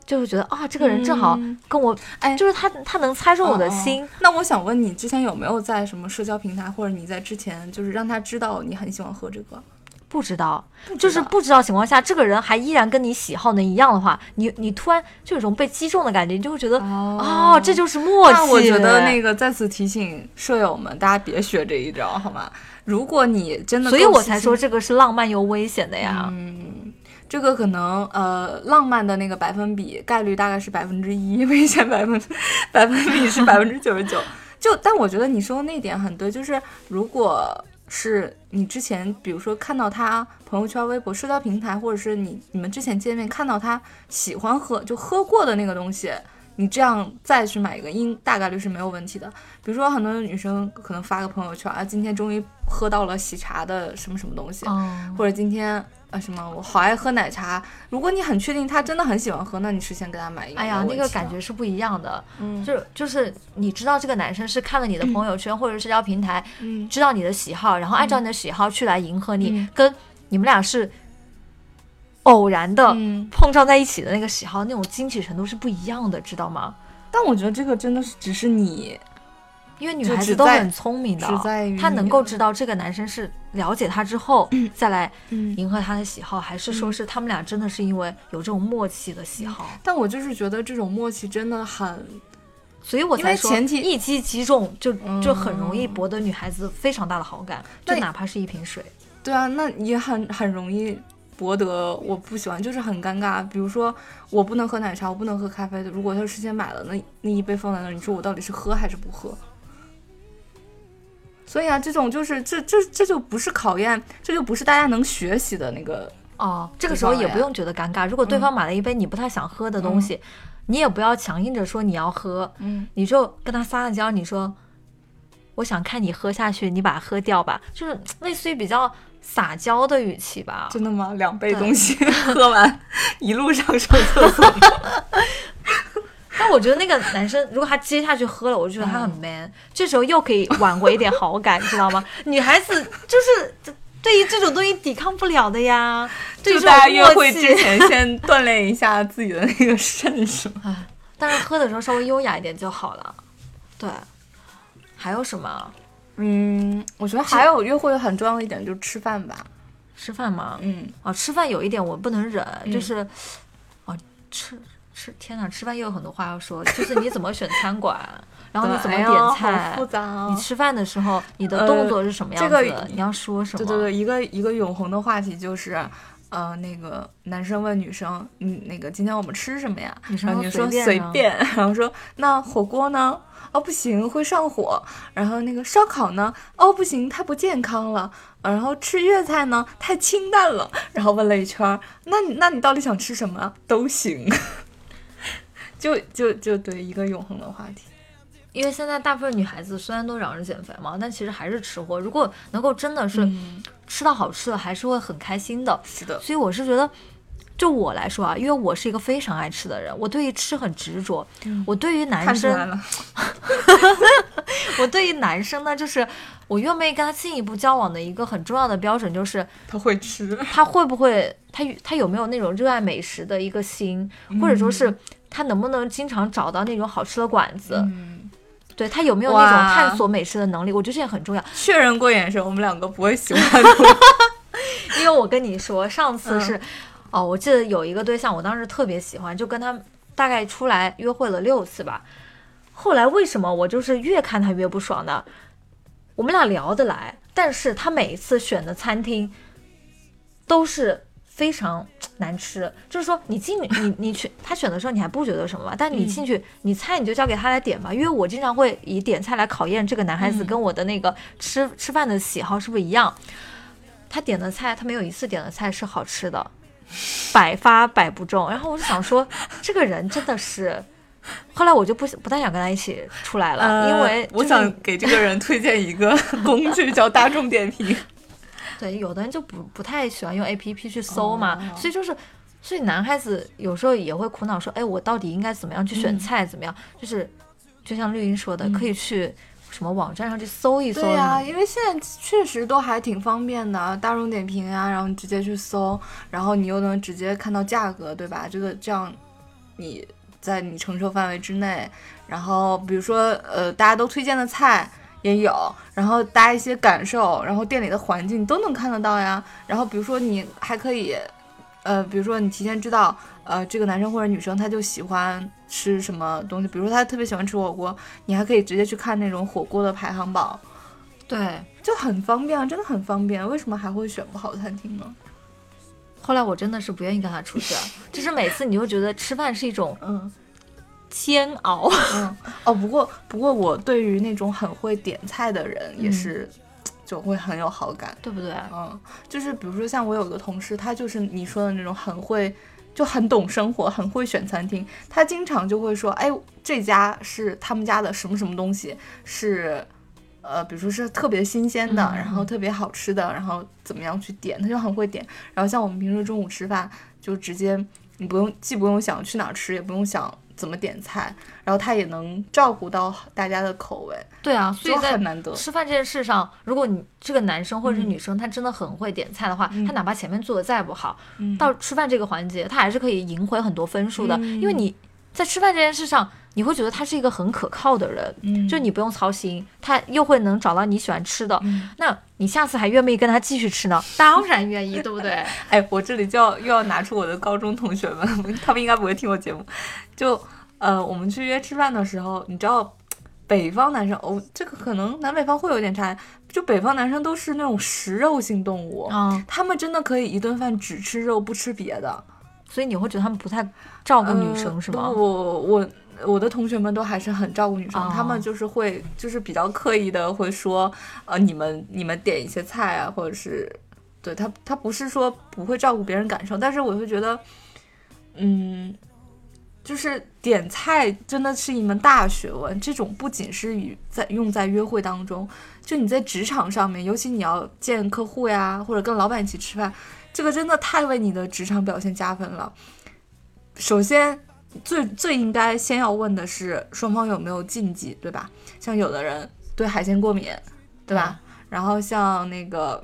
就是觉得啊，这个人正好嗯跟我，哎就是他他能猜中我的心。那我想问你，之前有没有在什么社交平台，或者你在之前就是让他知道你很喜欢喝这个？不知道，就是不知道情况下，这个人还依然跟你喜好能一样的话，你你突然就有一种被击中的感觉，你就会觉得哦哦，这就是默契。那我觉得那个再次提醒舍友们，大家别学这一招，好吗？如果你真的，所以我才说。这个是浪漫又危险的呀。嗯，这个可能呃，浪漫的那个百分比概率大概是百分之一，危险百分百分比是百分之九十九。就但我觉得你说的那点很对，就是如果是你之前比如说看到他朋友圈、微博、社交平台，或者是你你们之前见面看到他喜欢喝就喝过的那个东西。你这样再去买一个，应大概率是没有问题的。比如说，很多女生可能发个朋友圈啊，今天终于喝到了喜茶的什么什么东西，嗯，或者今天啊什么，我好爱喝奶茶。如果你很确定他真的很喜欢喝，那你事先给他买一个。哎呀，那个感觉是不一样的。嗯就就是你知道这个男生是看了你的朋友圈或者社交平台，嗯知道你的喜好，然后按照你的喜好去来迎合你，嗯跟你们俩是偶然的、嗯，碰撞在一起的那个喜好，那种惊喜程度是不一样的，知道吗？但我觉得这个真的是只是你，因为女孩子都很聪明的她能够知道这个男生是了解他之后再来嗯。迎合他的喜好，还是说是他们俩真的是因为有这种默契的喜好，但我就是觉得这种默契真的很，所以我才说为前提一击即中，就就很容易嗯博得女孩子非常大的好感，就哪怕是一瓶水。对啊，那也很很容易博得我不喜欢，就是很尴尬。比如说我不能喝奶茶，我不能喝咖啡的，如果他事先买了那那一杯放在那儿，你说我到底是喝还是不喝？所以啊，这种就是这这这就不是考验，这就不是大家能学习的那个。哦，这个时候也不用觉得尴尬。如果对方买了一杯你不太想喝的东西，你也不要强硬着说你要喝，嗯，你就跟他撒个娇，你说我想看你喝下去，你把它喝掉吧，就是 类似于比较撒娇的语气吧。真的吗？两杯东西 喝完，一路上上厕所。但我觉得那个男生如果他接下去喝了，我就觉得他很嗯 man，、这时候又可以挽回一点好感，你知道吗？女孩子就是对于这种东西抵抗不了的呀，就大家约会之前先锻炼一下自己的那个肾，是吗？哎，但是喝的时候稍微优雅一点就好了。对，还有什么？嗯，我觉得还有约会很重要的一点就是吃饭吧。吃饭吗？嗯，哦，吃饭有一点我不能忍，嗯就是，哦，吃吃，天哪，吃饭又有很多话要说，就是你怎么选餐馆，然后你怎么点菜，好复杂啊你吃饭的时候你的动作是什么样子的？这个你要说什么？对对对，一个一个永恒的话题就是，呃，那个男生问女生，嗯，那个今天我们吃什么呀？女生然后女生说随便然后说那火锅呢？哦不行，会上火。然后那个烧烤呢？哦不行，太不健康了。然后吃粤菜呢？太清淡了。然后问了一圈儿，那你那你到底想吃什么啊？都行。就就就对一个永恒的话题。因为现在大部分女孩子虽然都嚷着减肥嘛，但其实还是吃货。如果能够真的是嗯，吃到好吃的，还是会很开心的。是的，所以我是觉得，就我来说啊，因为我是一个非常爱吃的人，我对于吃很执着。我对于男生。我对于男生呢，就是我愿不愿意跟他进一步交往的一个很重要的标准，就是他会吃。他会不会，他他有没有那种热爱美食的一个心，或者说是他能不能经常找到那种好吃的馆子，嗯。对他有没有那种探索美食的能力，我觉得这也很重要。确认过眼神，我们两个不会喜欢的。因为我跟你说，上嗯次是，哦，我记得有一个对象，我当时特别喜欢，就跟他大概出来约会了六次吧。后来为什么我就是越看他越不爽呢？我们俩聊得来，但是他每一次选的餐厅都是非常难吃。就是说，你进你你去他选的时候，你还不觉得什么吧？但你进去，你菜你就交给他来点吧，因为我经常会以点菜来考验这个男孩子嗯跟我的那个吃吃饭的喜好是不是一样。他点的菜，他没有一次点的菜是好吃的，百发百不中。然后我就想说，这个人真的是，后来我就不不太想跟他一起出来了，因为、呃我想给这个人推荐一个工具，叫大众点评。对有的人就不不太喜欢用 A P P 去搜嘛，哦所以就是。所以男孩子有时候也会苦恼说，哎，我到底应该怎么样去选嗯菜？怎么样？就是就像绿茵说的，可以去什么网站上去搜一搜。对呀、因为现在确实都还挺方便的，大众点评啊，然后你直接去搜，然后你又能直接看到价格，对吧？这个这样你在你承受范围之内。然后比如说呃，大家都推荐的菜。也有，然后大家一些感受，然后店里的环境都能看得到呀。然后比如说你还可以，呃，比如说你提前知道，呃，这个男生或者女生他就喜欢吃什么东西，比如说他特别喜欢吃火锅，你还可以直接去看那种火锅的排行榜。对。就很方便啊，真的很方便。为什么还会选不好餐厅呢？后来我真的是不愿意跟他出去了，就是每次你就觉得吃饭是一种嗯煎熬。嗯哦，不过不过我对于那种很会点菜的人也是，就会很有好感。对不对？嗯，就是比如说像我有个同事，他就是你说的那种很会。就很懂生活，很会选餐厅。他经常就会说：“哎，这家是他们家的什么什么东西，是呃，比如说是特别新鲜的，然后特别好吃的，然后怎么样去点，他就很会点。然后像我们平时中午吃饭，就直接你不用既不用想去哪儿吃，也不用想怎么点菜，然后他也能照顾到大家的口味，对啊，所以在很难得。吃饭这件事上，如果你这个男生或者是嗯女生，他真的很会点菜的话，嗯他哪怕前面做的再不好，嗯到吃饭这个环节，他还是可以赢回很多分数的，嗯因为你在吃饭这件事上，你会觉得他是一个很可靠的人，嗯就你不用操心，他又会能找到你喜欢吃的，嗯那你下次还愿不愿意跟他继续吃呢？当然愿意，对不对？哎，我这里就要又要拿出我的高中同学们，他们应该不会听我节目。就呃，我们去约吃饭的时候，你知道，北方男生哦，这个可能南北方会有点差异。就北方男生都是那种食肉性动物，嗯，他们真的可以一顿饭只吃肉不吃别的。所以你会觉得他们不太照顾女生、呃是吗？我我我的同学们都还是很照顾女生，哦他们就是会就是比较刻意的会说，呃，你们你们点一些菜啊，或者是对他他不是说不会照顾别人感受，但是我会觉得，嗯。就是点菜真的是一门大学问，这种不仅是与在用在约会当中，就你在职场上面，尤其你要见客户呀，或者跟老板一起吃饭，这个真的太为你的职场表现加分了。首先，最最应该先要问的是双方有没有禁忌，对吧？像有的人对海鲜过敏，对吧？然后像那个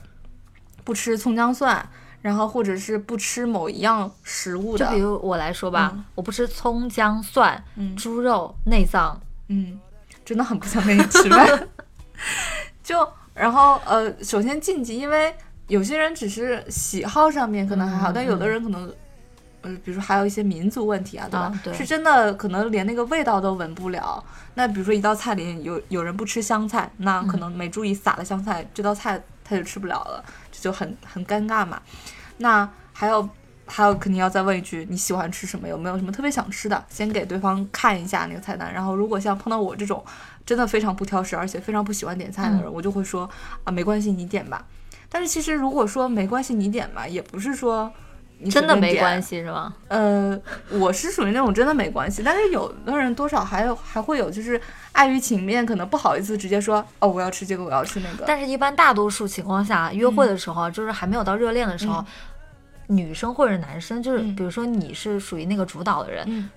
不吃葱姜蒜，然后或者是不吃某一样食物的就比，如我来说吧，嗯我不吃葱姜蒜、嗯猪肉、内脏，嗯，真的很不想跟你吃饭。就然后呃，首先禁忌，因为有些人只是喜好上面可能还好，嗯但有的人可能。呃，比如说还有一些民族问题啊，对吧？啊对是真的可能连那个味道都闻不了。那比如说一道菜里有有人不吃香菜，那可能没注意撒了香菜，这道菜他就吃不了了，这就很很尴尬嘛。那还有还有肯定要再问一句你喜欢吃什么，有没有什么特别想吃的，先给对方看一下那个菜单。然后如果像碰到我这种真的非常不挑食，而且非常不喜欢点菜的人，我就会说啊没关系，你点吧。但是其实如果说没关系，你点吧，也不是说你真的没关系。是吗？呃，我是属于那种真的没关系，但是有的人多少还有还会有就是碍于情面，可能不好意思直接说哦我要吃这个，我要吃那个。但是，一般大多数情况下，约会的时候，就是还没有到热恋的时候，女生或者男生，就是嗯比如说你是属于那个主导的人，嗯，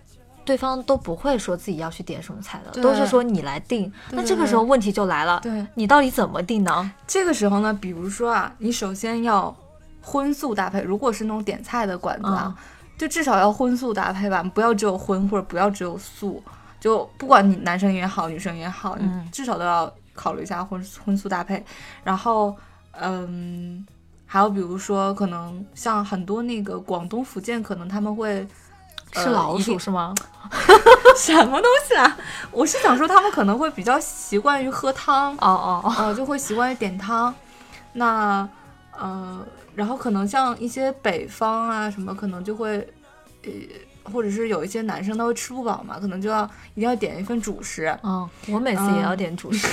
对方都不会说自己要去点什么菜的，都是说你来定。那这个时候问题就来了，对，你到底怎么定呢？这个时候呢，比如说啊，你首先要荤素搭配，如果是那种点菜的馆子啊，就至少要荤素搭配吧，不要只有荤或者不要只有素，就不管你男生也好，女生也好，嗯你至少都要考虑一下荤荤素搭配。然后，嗯，还有比如说，可能像很多那个广东、福建，可能他们会。呃吃老鼠是吗？什么东西啊？我是想说，他们可能会比较习惯于喝汤，哦哦哦，呃，就会习惯于点汤。那呃，然后可能像一些北方啊什么，可能就会呃，或者是有一些男生他会吃不饱嘛，可能就要一定要点一份主食。嗯，我每次也要点主食，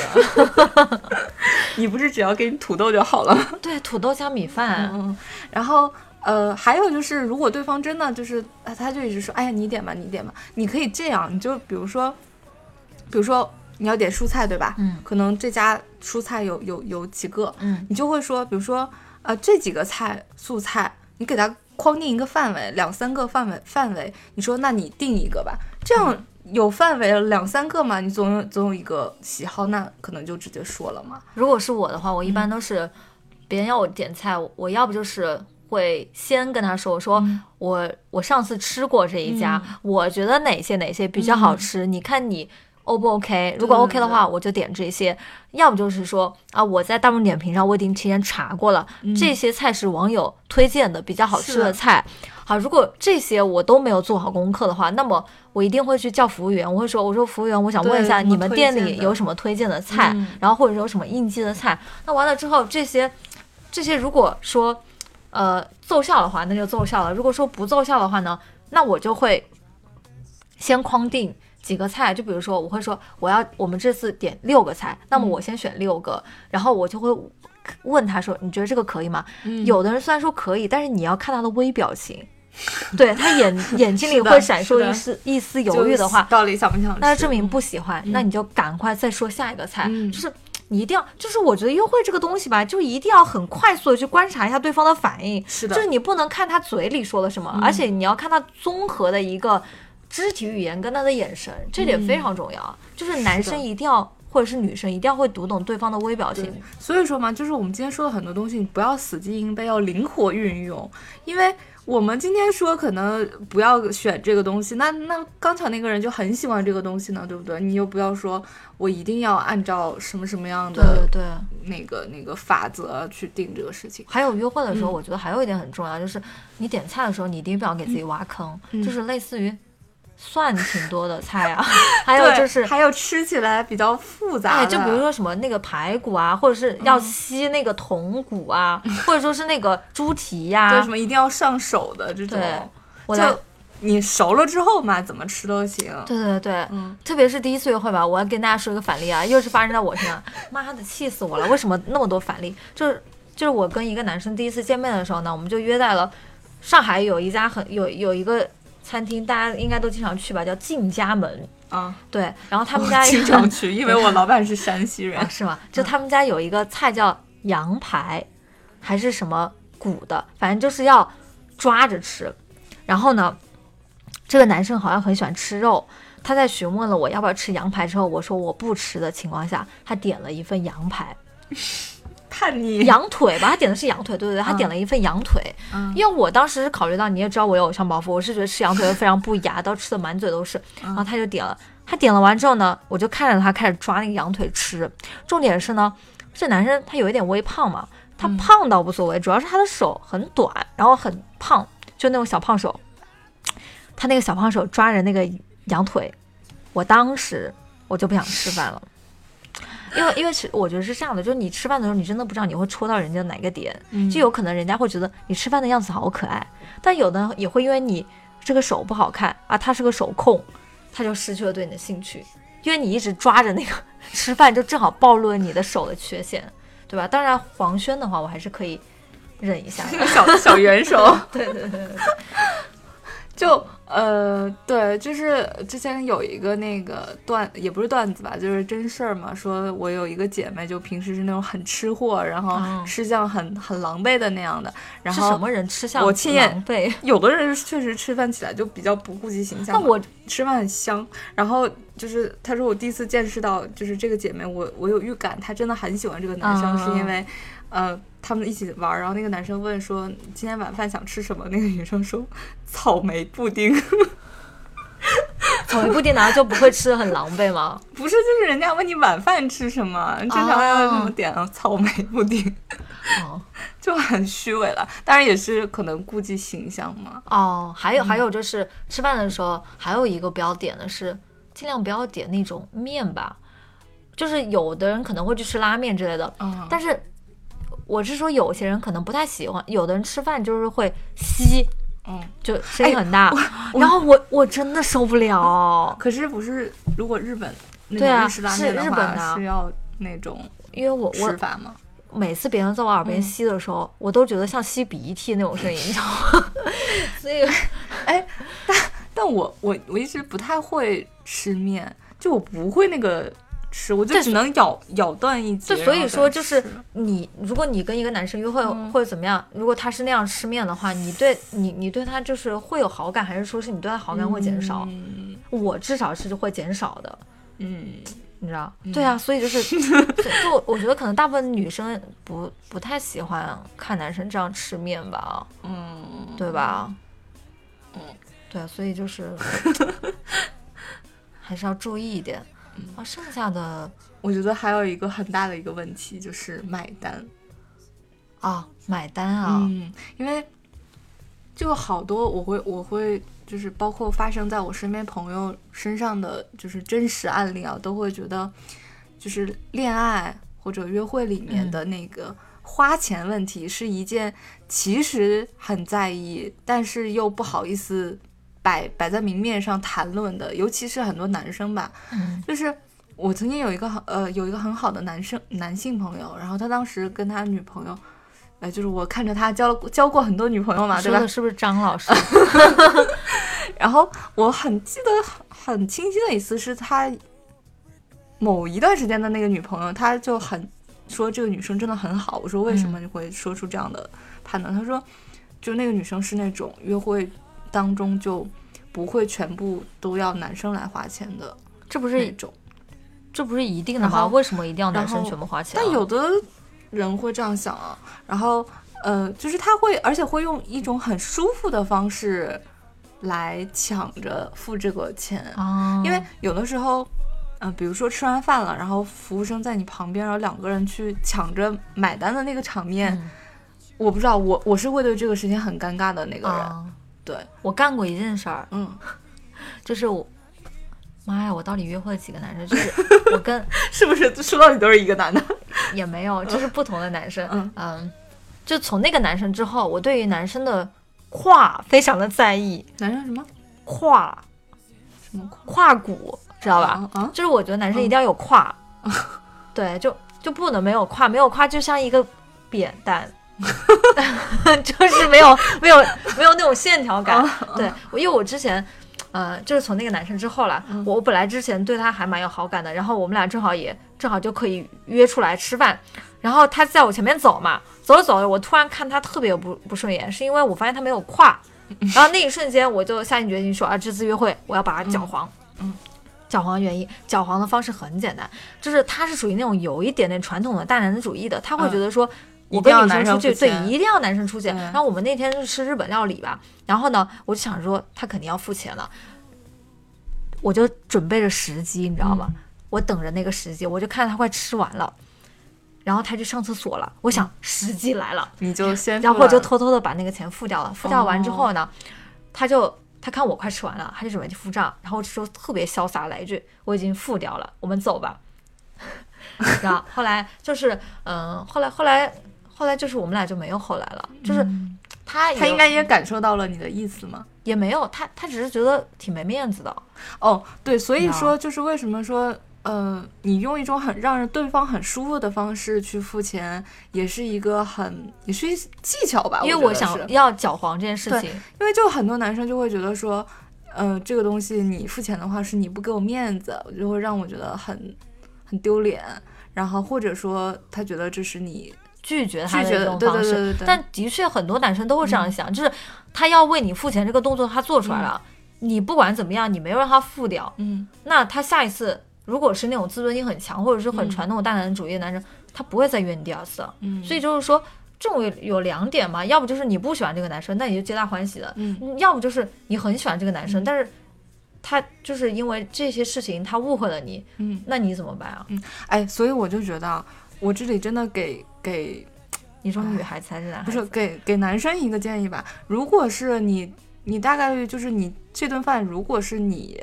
你不是只要给你土豆就好了吗？对，土豆加米饭，嗯，然后。呃，还有就是，如果对方真的就是，他他就一直说，哎呀，你点吧，你点吧，你可以这样，你就比如说，比如说你要点蔬菜，对吧？嗯可能这家蔬菜有有有几个，嗯你就会说，比如说，呃，这几个菜素菜，你给它框定一个范围，两三个范围范围，你说那你定一个吧，这样有范围了两三个嘛，你总有总有一个喜好，那可能就直接说了嘛。如果是我的话，我一般嗯。都是别人要我点菜，我要不就是会先跟他说，我说嗯。我我上次吃过这一家，我觉得哪些哪些比较好吃，你看你。O 不 OK？如果 OK 的话，我就点这些；要不就是说啊，我在大众点评上我已经提前查过了，这些菜是网友推荐的比较好吃的的菜。好，如果这些我都没有做好功课的话，那么我一定会去叫服务员，我会说，我说服务员，我想问一下你们店里有什么推荐的菜，嗯然后或者说有什么应季的菜。那完了之后，这些这些如果说呃奏效的话，那就奏效了；如果说不奏效的话呢，那我就会先框定几个菜，就比如说我会说我要我们这次点六个菜，那么我先选六个，然后我就会问他说你觉得这个可以吗？嗯有的人虽然说可以，但是你要看他的微表情。对他眼眼睛里会闪烁一丝一丝犹豫的话，到底想不想吃？那证明不喜欢，那你就赶快再说下一个菜。嗯就是你一定要，就是我觉得约会这个东西吧，就一定要很快速的去观察一下对方的反应，是的就是你不能看他嘴里说了什么，嗯而且你要看他综合的一个肢体语言跟他的眼神，这点非常重要。就是男生一定要，或者是女生一定要会读懂对方的微表情。，所以说嘛，就是我们今天说的很多东西，你不要死记硬背，要灵活运用。因为我们今天说可能不要选这个东西，那那刚才那个人就很喜欢这个东西呢，对不对？你又不要说我一定要按照什么什么样的对。那个那个法则去定这个事情。还有约会的时候，嗯我觉得还有一点很重要，就是你点菜的时候，你一定不要给自己挖坑，嗯就是类似于蒜挺多的菜啊，还有就是还有吃起来比较复杂哎，的，就比如说什么那个排骨啊，或者是要吸那个筒骨啊，或者说是那个猪蹄呀、对什么一定要上手的这种，对我，就你熟了之后嘛，怎么吃都行。对对对，嗯，特别是第一次约会吧，我要跟大家说一个反例啊，又是发生在我身上，妈的，气死我了！为什么那么多反例？就是就是我跟一个男生第一次见面的时候呢，我们就约在了上海有一家很有有一个餐厅，大家应该都经常去吧，叫进家门。啊，对，然后他们家我经常去，因为 我老板是山西人啊，。是吗？就他们家有一个菜叫羊排，还是什么骨的，反正就是要抓着吃。然后呢，这个男生好像很喜欢吃肉，他在询问了我要不要吃羊排之后，我说我不吃的情况下，他点了一份羊排，叛逆，羊腿吧，他点的是羊腿，对对对，他嗯点了一份羊腿。嗯因为我当时是考虑到，你也知道我有偶像包袱，我是觉得吃羊腿非常不雅，到吃的满嘴都是。嗯然后他就点了，他点了完之后呢，我就看着他开始抓那个羊腿吃。重点是呢，这男生他有一点微胖嘛，他嗯胖倒无所谓，主要是他的手很短，然后很胖，就那种小胖手。他那个小胖手抓着那个羊腿，我当时我就不想吃饭了。因为因为是我觉得是这样的，就是你吃饭的时候，你真的不知道你会戳到人家哪个点，嗯就有可能人家会觉得你吃饭的样子好可爱，但有的也会因为你这个手不好看啊，他是个手控，他就失去了对你的兴趣，因为你一直抓着那个 吃饭，就正好暴露了你的手的缺陷，对吧？当然黄轩的话，我还是可以忍一下的。小小元首，对对对对，就呃，对，就是之前有一个那个段，也不是段子吧，就是真事儿嘛。说我有一个姐妹，就平时是那种很吃货，然后哦吃相很很狼狈的那样的。然后是什么人吃相我亲眼狼狈？有的人确实吃饭起来就比较不顾及形象嘛。那我吃饭很香，然后就是她说我第一次见识到，就是这个姐妹，我我有预感她真的很喜欢这个男生，嗯是因为呃他们一起玩儿，然后那个男生问说今天晚饭想吃什么，那个女生说草莓布丁，草莓布丁难道就不会吃的很狼狈吗？不是就是人家问你晚饭吃什么，正常要怎么哦点啊，草莓布丁。哦。就很虚伪了，当然也是可能顾及形象嘛。哦，还有还有就是吃饭的时候，还有一个不要点的是，尽量不要点那种面吧，就是有的人可能会去吃拉面之类的，嗯，但是我是说有些人可能不太喜欢，有的人吃饭就是会吸，嗯，就声音很大，然后我我真的受不了，可是不是如果日本那对啊是日本的是要那种因为我我吃法吗？每次别人在我耳边嗯吸的时候，我都觉得像吸鼻涕那种声音，你知道吗？所以 但我我我一直不太会吃面，就我不会那个吃，我就对只能咬咬断一截。就所以说就是你，如果你跟一个男生约会嗯或者怎么样，如果他是那样吃面的话，你对你你对他就是会有好感，还是说是你对他好感会减少？嗯我至少是会减少的。嗯，你知道？对啊，所以就是，就我觉得可能大部分女生不不太喜欢看男生这样吃面吧，嗯，对吧？嗯，对啊，所以就是 还是要注意一点。剩下的我觉得还有一个很大的一个问题就是买单。啊，买单啊，嗯，因为就好多我会我会就是包括发生在我身边朋友身上的就是真实案例啊，都会觉得就是恋爱或者约会里面的那个花钱问题是一件其实很在意，但是又不好意思摆摆在明面上谈论的，尤其是很多男生吧，嗯就是我曾经有一个很呃有一个很好的男生男性朋友，然后他当时跟他女朋友，呃，就是我看着他交了交过很多女朋友嘛，对吧？是不是张老师？然后我很记得很很清晰的一次是他某一段时间的那个女朋友，他就很说这个女生真的很好。我说为什么你会说出这样的判断？他说，就那个女生是那种约会当中就不会全部都要男生来花钱的这不是一种。这不是一定的吗？为什么一定要男生全部花钱啊？但有的人会这样想啊，然后呃，就是他会，而且会用一种很舒服的方式来抢着付这个钱，啊，因为有的时候。嗯、比如说吃完饭了，然后服务生在你旁边，然后两个人去抢着买单的那个场面，嗯我不知道，我我是会对这个事情很尴尬的那个人。啊，对，我干过一件事儿，嗯，就是我，妈呀，我到底约会了几个男生？就是我跟 是不是说到底都是一个男的？也没有，就是不同的男生，嗯。就从那个男生之后，我对于男生的胯非常的在意，男生什么？胯什么胯骨，知道吧？就是我觉得男生一定要有胯，对，就就不能没有胯，没有胯就像一个扁担，就是没有没有没有那种线条感。对，我因为我之前。呃，就是从那个男生之后了，我我本来之前对他还蛮有好感的，然后我们俩正好也正好就可以约出来吃饭，然后他在我前面走嘛，走着走着，我突然看他特别不不顺眼，是因为我发现他没有胯，然后那一瞬间我就下定决心说啊，这次约会我要把他搅黄。嗯。搅黄原因，搅黄的方式很简单，就是他是属于那种有一点点传统的大男子主义的，他会觉得说，我跟女生出去，对，一定要男生出钱。嗯然后我们那天是吃日本料理吧，然后呢，我就想说他肯定要付钱了，我就准备着时机，你知道吗？嗯我等着那个时机，我就看他快吃完了，然后他去上厕所了，我想时机来了，你就先，然后我就偷偷的把那个钱付掉了。付掉完之后呢，他就他看我快吃完了，他就准备去付账，然后我这时候特别潇洒来一句：“我已经付掉了，我们走吧。”然后后来就是，嗯、后来后来后来就是我们俩就没有后来了，就是他也他应该也感受到了你的意思嘛？也没有他他只是觉得挺没面子的，哦，对，所以说就是为什么说，呃，你用一种很让人对方很舒服的方式去付钱，也是一个很也是一技巧吧。因为我想要搅黄这件事情，因为就很多男生就会觉得说，呃，这个东西你付钱的话是你不给我面子，就会让我觉得很很丢脸，然后或者说他觉得这是你拒绝他的这种方式。对对对对，但的确，很多男生都会这样想，就是他要为你付钱这个动作，他做出来了，你不管怎么样，你没有让他付掉，嗯。那他下一次如果是那种自尊心很强，或者是很嗯。传统大男人主义的男生，他不会再约你第二次了。嗯，所以就是说，这种有有两点嘛，要不就是你不喜欢这个男生，那你就皆大欢喜的；嗯。嗯要不就是你很喜欢这个男生，但是他就是因为这些事情他误会了你，嗯，那你怎么办啊？嗯。哎，所以我就觉得啊，我这里真的给给你说女孩子还是男孩子？不是给给男生一个建议吧，如果是你，你大概率就是你这顿饭，如果是你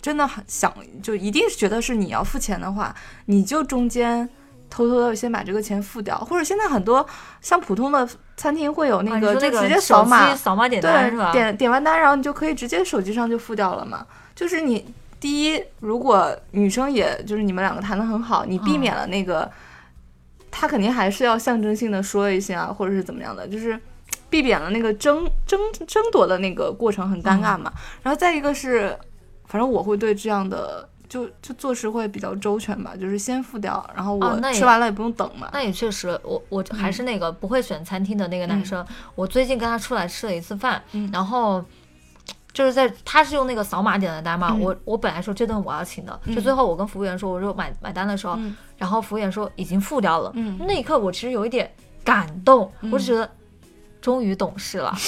真的很想，就一定是觉得是你要付钱的话，你就中间偷偷的先把这个钱付掉，或者现在很多像普通的餐厅会有那个，直接扫码，扫码点单是吧？对，点点完单，然后你就可以直接手机上就付掉了嘛。就是你第一，如果女生也就是你们两个谈的很好，你避免了那个，他肯定还是要象征性的说一下，或者是怎么样的，就是 避免了那个争争争夺的那个过程很尴尬嘛。然后再一个是，反正我会对这样的。就就做事会比较周全吧，就是先付掉，然后我吃完了也不用等嘛。那也确实，我我还是那个不会选餐厅的那个男生。我最近跟他出来吃了一次饭，嗯然后就是在他是用那个扫码点的单嘛，嗯。我我本来说这顿我要请的，嗯。就最后我跟服务员说，我说买买单的时候，嗯。然后服务员说已经付掉了，嗯。那一刻我其实有一点感动，嗯。我就觉得终于懂事了，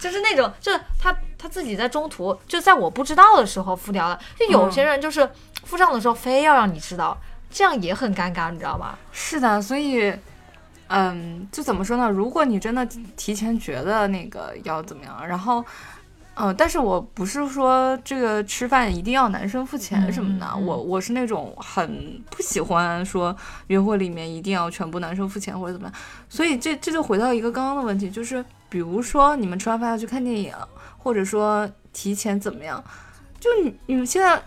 就是那种，就是他他自己在中途，就在我不知道的时候付掉了。就有些人就是付账的时候非要让你知道，这样也很尴尬，你知道吗？是的，所以，嗯，就怎么说呢？如果你真的提前觉得那个要怎么样，然后，呃，但是我不是说这个吃饭一定要男生付钱什么的，嗯嗯嗯我我是那种很不喜欢说约会里面一定要全部男生付钱或者怎么样，所以这这就回到一个刚刚的问题，就是比如说你们吃完饭要去看电影，或者说提前怎么样，就你你们现在。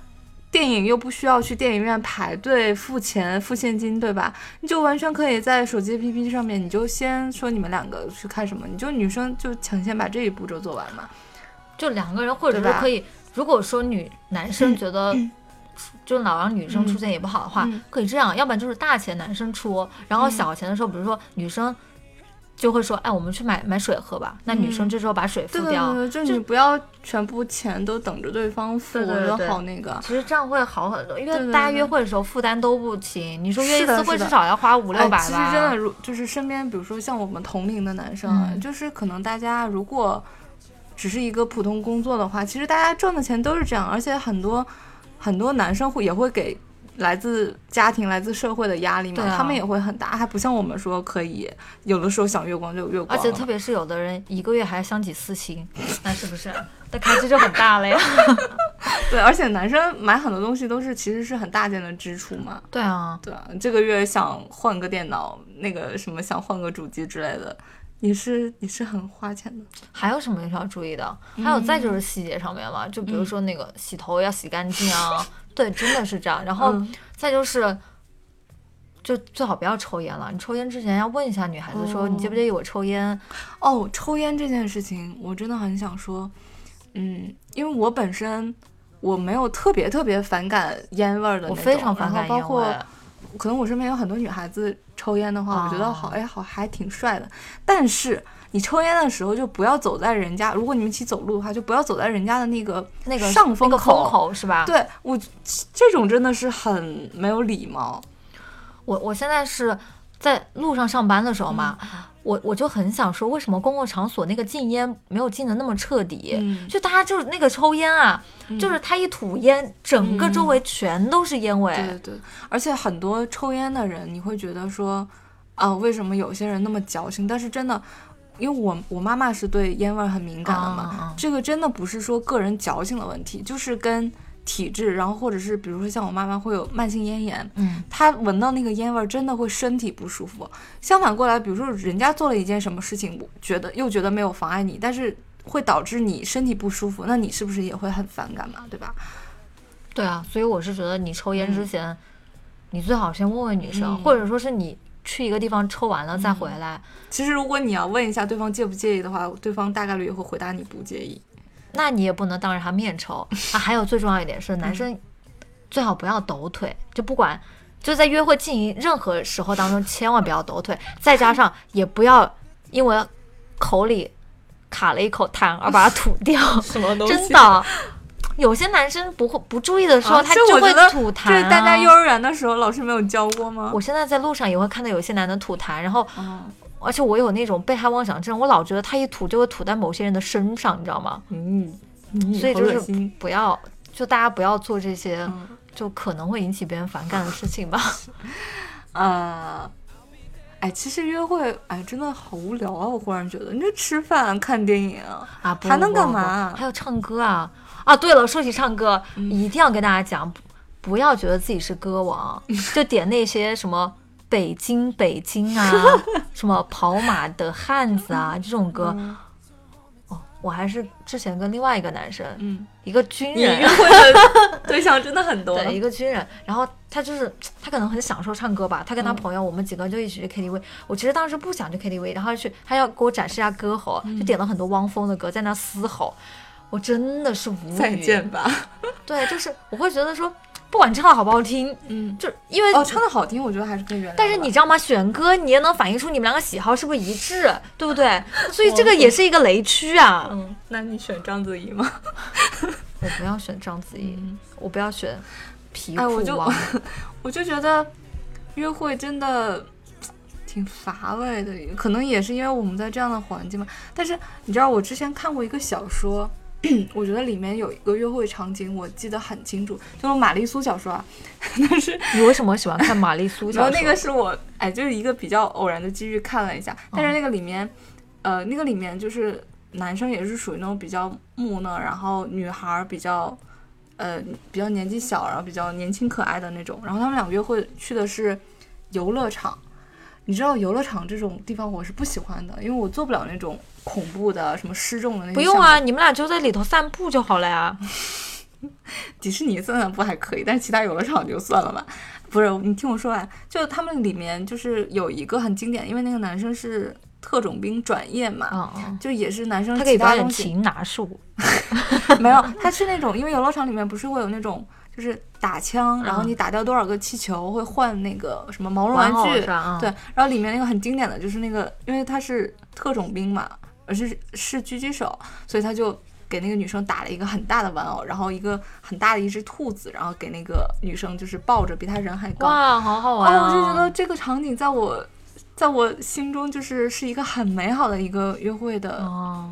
电影又不需要去电影院排队付钱付现金，对吧？你就完全可以在手机 APP 上面，你就先说你们两个去看什么，你就女生就抢先把这一步骤做完嘛。就两个人，或者对吧？是可以，如果说女男生觉得就老让女生出钱也不好的话，嗯。可以这样，要不然就是大钱男生出，然后小钱的时候，比如说女生就会说，哎，我们去买买水喝吧，那女生这时候把水付对对掉，对，就你不要全部钱都等着对方付，我觉得好那个。其实这样会好很多，因为大家约会的时候负担都不轻。你说约一次会至少要花五六百吧？哎。其实真的，如就是身边，比如说像我们同龄的男生就是可能大家如果只是一个普通工作的话，其实大家赚的钱都是这样，而且很多很多男生会也会给来自家庭、来自社会的压力嘛，他们也会很大，还不像我们说可以有的时候想月光就月光，而且特别是有的人一个月还相几次亲，那是不是？那开支就很大了呀。对，而且男生买很多东西都是其实是很大件的支出嘛。对啊，对啊，这个月想换个电脑，那个什么想换个主机之类的，也是也是很花钱的。还有什么需要注意的？还有再就是细节上面了，就比如说那个洗头要洗干净啊，对，真的是这样。然后嗯再就是。就最好不要抽烟了。你抽烟之前要问一下女孩子说，哦你介不介意我抽烟？哦，抽烟这件事情，我真的很想说，嗯，因为我本身我没有特别特别反感烟味儿的那种，我非常反感烟然后包括。可能我身边有很多女孩子抽烟的话，我觉得好，哦哎，好还挺帅的。但是你抽烟的时候就不要走在人家，如果你们一起走路的话，就不要走在人家的那个那个上风那个口是吧？对我这种真的是很没有礼貌。我我现在是在路上上班的时候嘛，嗯我我就很想说，为什么公共场所那个禁烟没有禁的那么彻底？嗯就大家就是那个抽烟啊，就是他一吐烟，整个周围全都是烟味。嗯对对，而且很多抽烟的人，你会觉得说，啊、为什么有些人那么矫情？但是真的，因为我我妈妈是对烟味儿很敏感的嘛，这个真的不是说个人矫情的问题，就是跟体质，然后或者是比如说像我妈妈会有慢性咽炎，嗯，她闻到那个烟味儿真的会身体不舒服。相反过来，比如说人家做了一件什么事情，我觉得又觉得没有妨碍你，但是会导致你身体不舒服，那你是不是也会很反感嘛？对吧？对啊，所以我是觉得你抽烟之前，你最好先问问女生，嗯或者说是你去一个地方抽完了再回来。其实如果你要问一下对方介不介意的话，对方大概率也会回答你不介意。那你也不能当着他面抽啊。还有最重要一点是，男生最好不要抖腿，就不管就在约会进行任何时候当中，千万不要抖腿。再加上也不要因为口里卡了一口痰而把它吐掉，什么东真的。有些男生不会不注意的时候，啊他就会吐痰、啊。这是大家幼儿园的时候老师没有教过吗？我现在在路上也会看到有些男的吐痰，然后哦，而且我有那种被害妄想症，我老觉得他一吐就会吐在某些人的身上，你知道吗？嗯，嗯所以就是不要，就大家不要做这些嗯就可能会引起别人反感的事情吧。呃，哎，其实约会，哎，真的好无聊啊！我忽然觉得，你这吃饭、看电影啊，啊，不还能干嘛还有唱歌啊！啊，对了，说起唱歌，嗯一定要跟大家讲，不不要觉得自己是歌王，就点那些什么。北京，北京啊，什么跑马的汉子啊，这种歌，嗯哦，我还是之前跟另外一个男生，嗯，一个军人，会的 对象真的很多。对，一个军人，然后他就是他可能很享受唱歌吧，他跟他嗯朋友，我们几个就一起去 KTV。我其实当时不想去 KTV，然后去他要给我展示一下歌喉，嗯就点了很多汪峰的歌，在那嘶吼，我真的是无语。再见吧。对，就是我会觉得说，不管唱的好不好听，嗯，就因为哦，唱的好听，我觉得还是可以原谅。但是你知道吗？选歌你也能反映出你们两个喜好是不是一致，对不对？所以这个也是一个雷区啊。嗯，那你选章子怡吗？我不要选章子怡，我不要选皮哎我就。我就觉得约会真的挺乏味的，可能也是因为我们在这样的环境嘛。但是你知道，我之前看过一个小说，我觉得里面有一个约会场景，我记得很清楚，就是玛丽苏小说啊。但是，你为什么喜欢看玛丽苏小说？然后那个是我哎，就是一个比较偶然的机遇看了一下，但是那个里面，呃，那个里面就是男生也是属于那种比较木讷，然后女孩儿比较。呃，比较年纪小，然后比较年轻可爱的那种。然后他们俩约会去的是游乐场，你知道游乐场这种地方我是不喜欢的，因为我做不了那种恐怖的、什么失重的那些。不用啊，，你们俩就在里头散步就好了呀。迪士尼散散步还可以，但是其他游乐场就算了吧。不是，你听我说完，就他们里面就是有一个很经典，因为那个男生是特种兵转业嘛，就也是男生他可以表演其他东西擒拿术。没有，他是那种，因为游乐场里面不是会有那种就是打枪，然后嗯你打掉多少个气球会换那个什么毛绒玩玩具对，，然后里面那个很经典的就是那个，因为他是特种兵嘛，而是是狙击手，所以他就给那个女生打了一个很大的玩偶，然后一个很大的一只兔子，然后给那个女生就是抱着，比她人还高。哇，好好玩！我就觉得这个场景在我。在我心中，就是是一个很美好的一个约会的哦，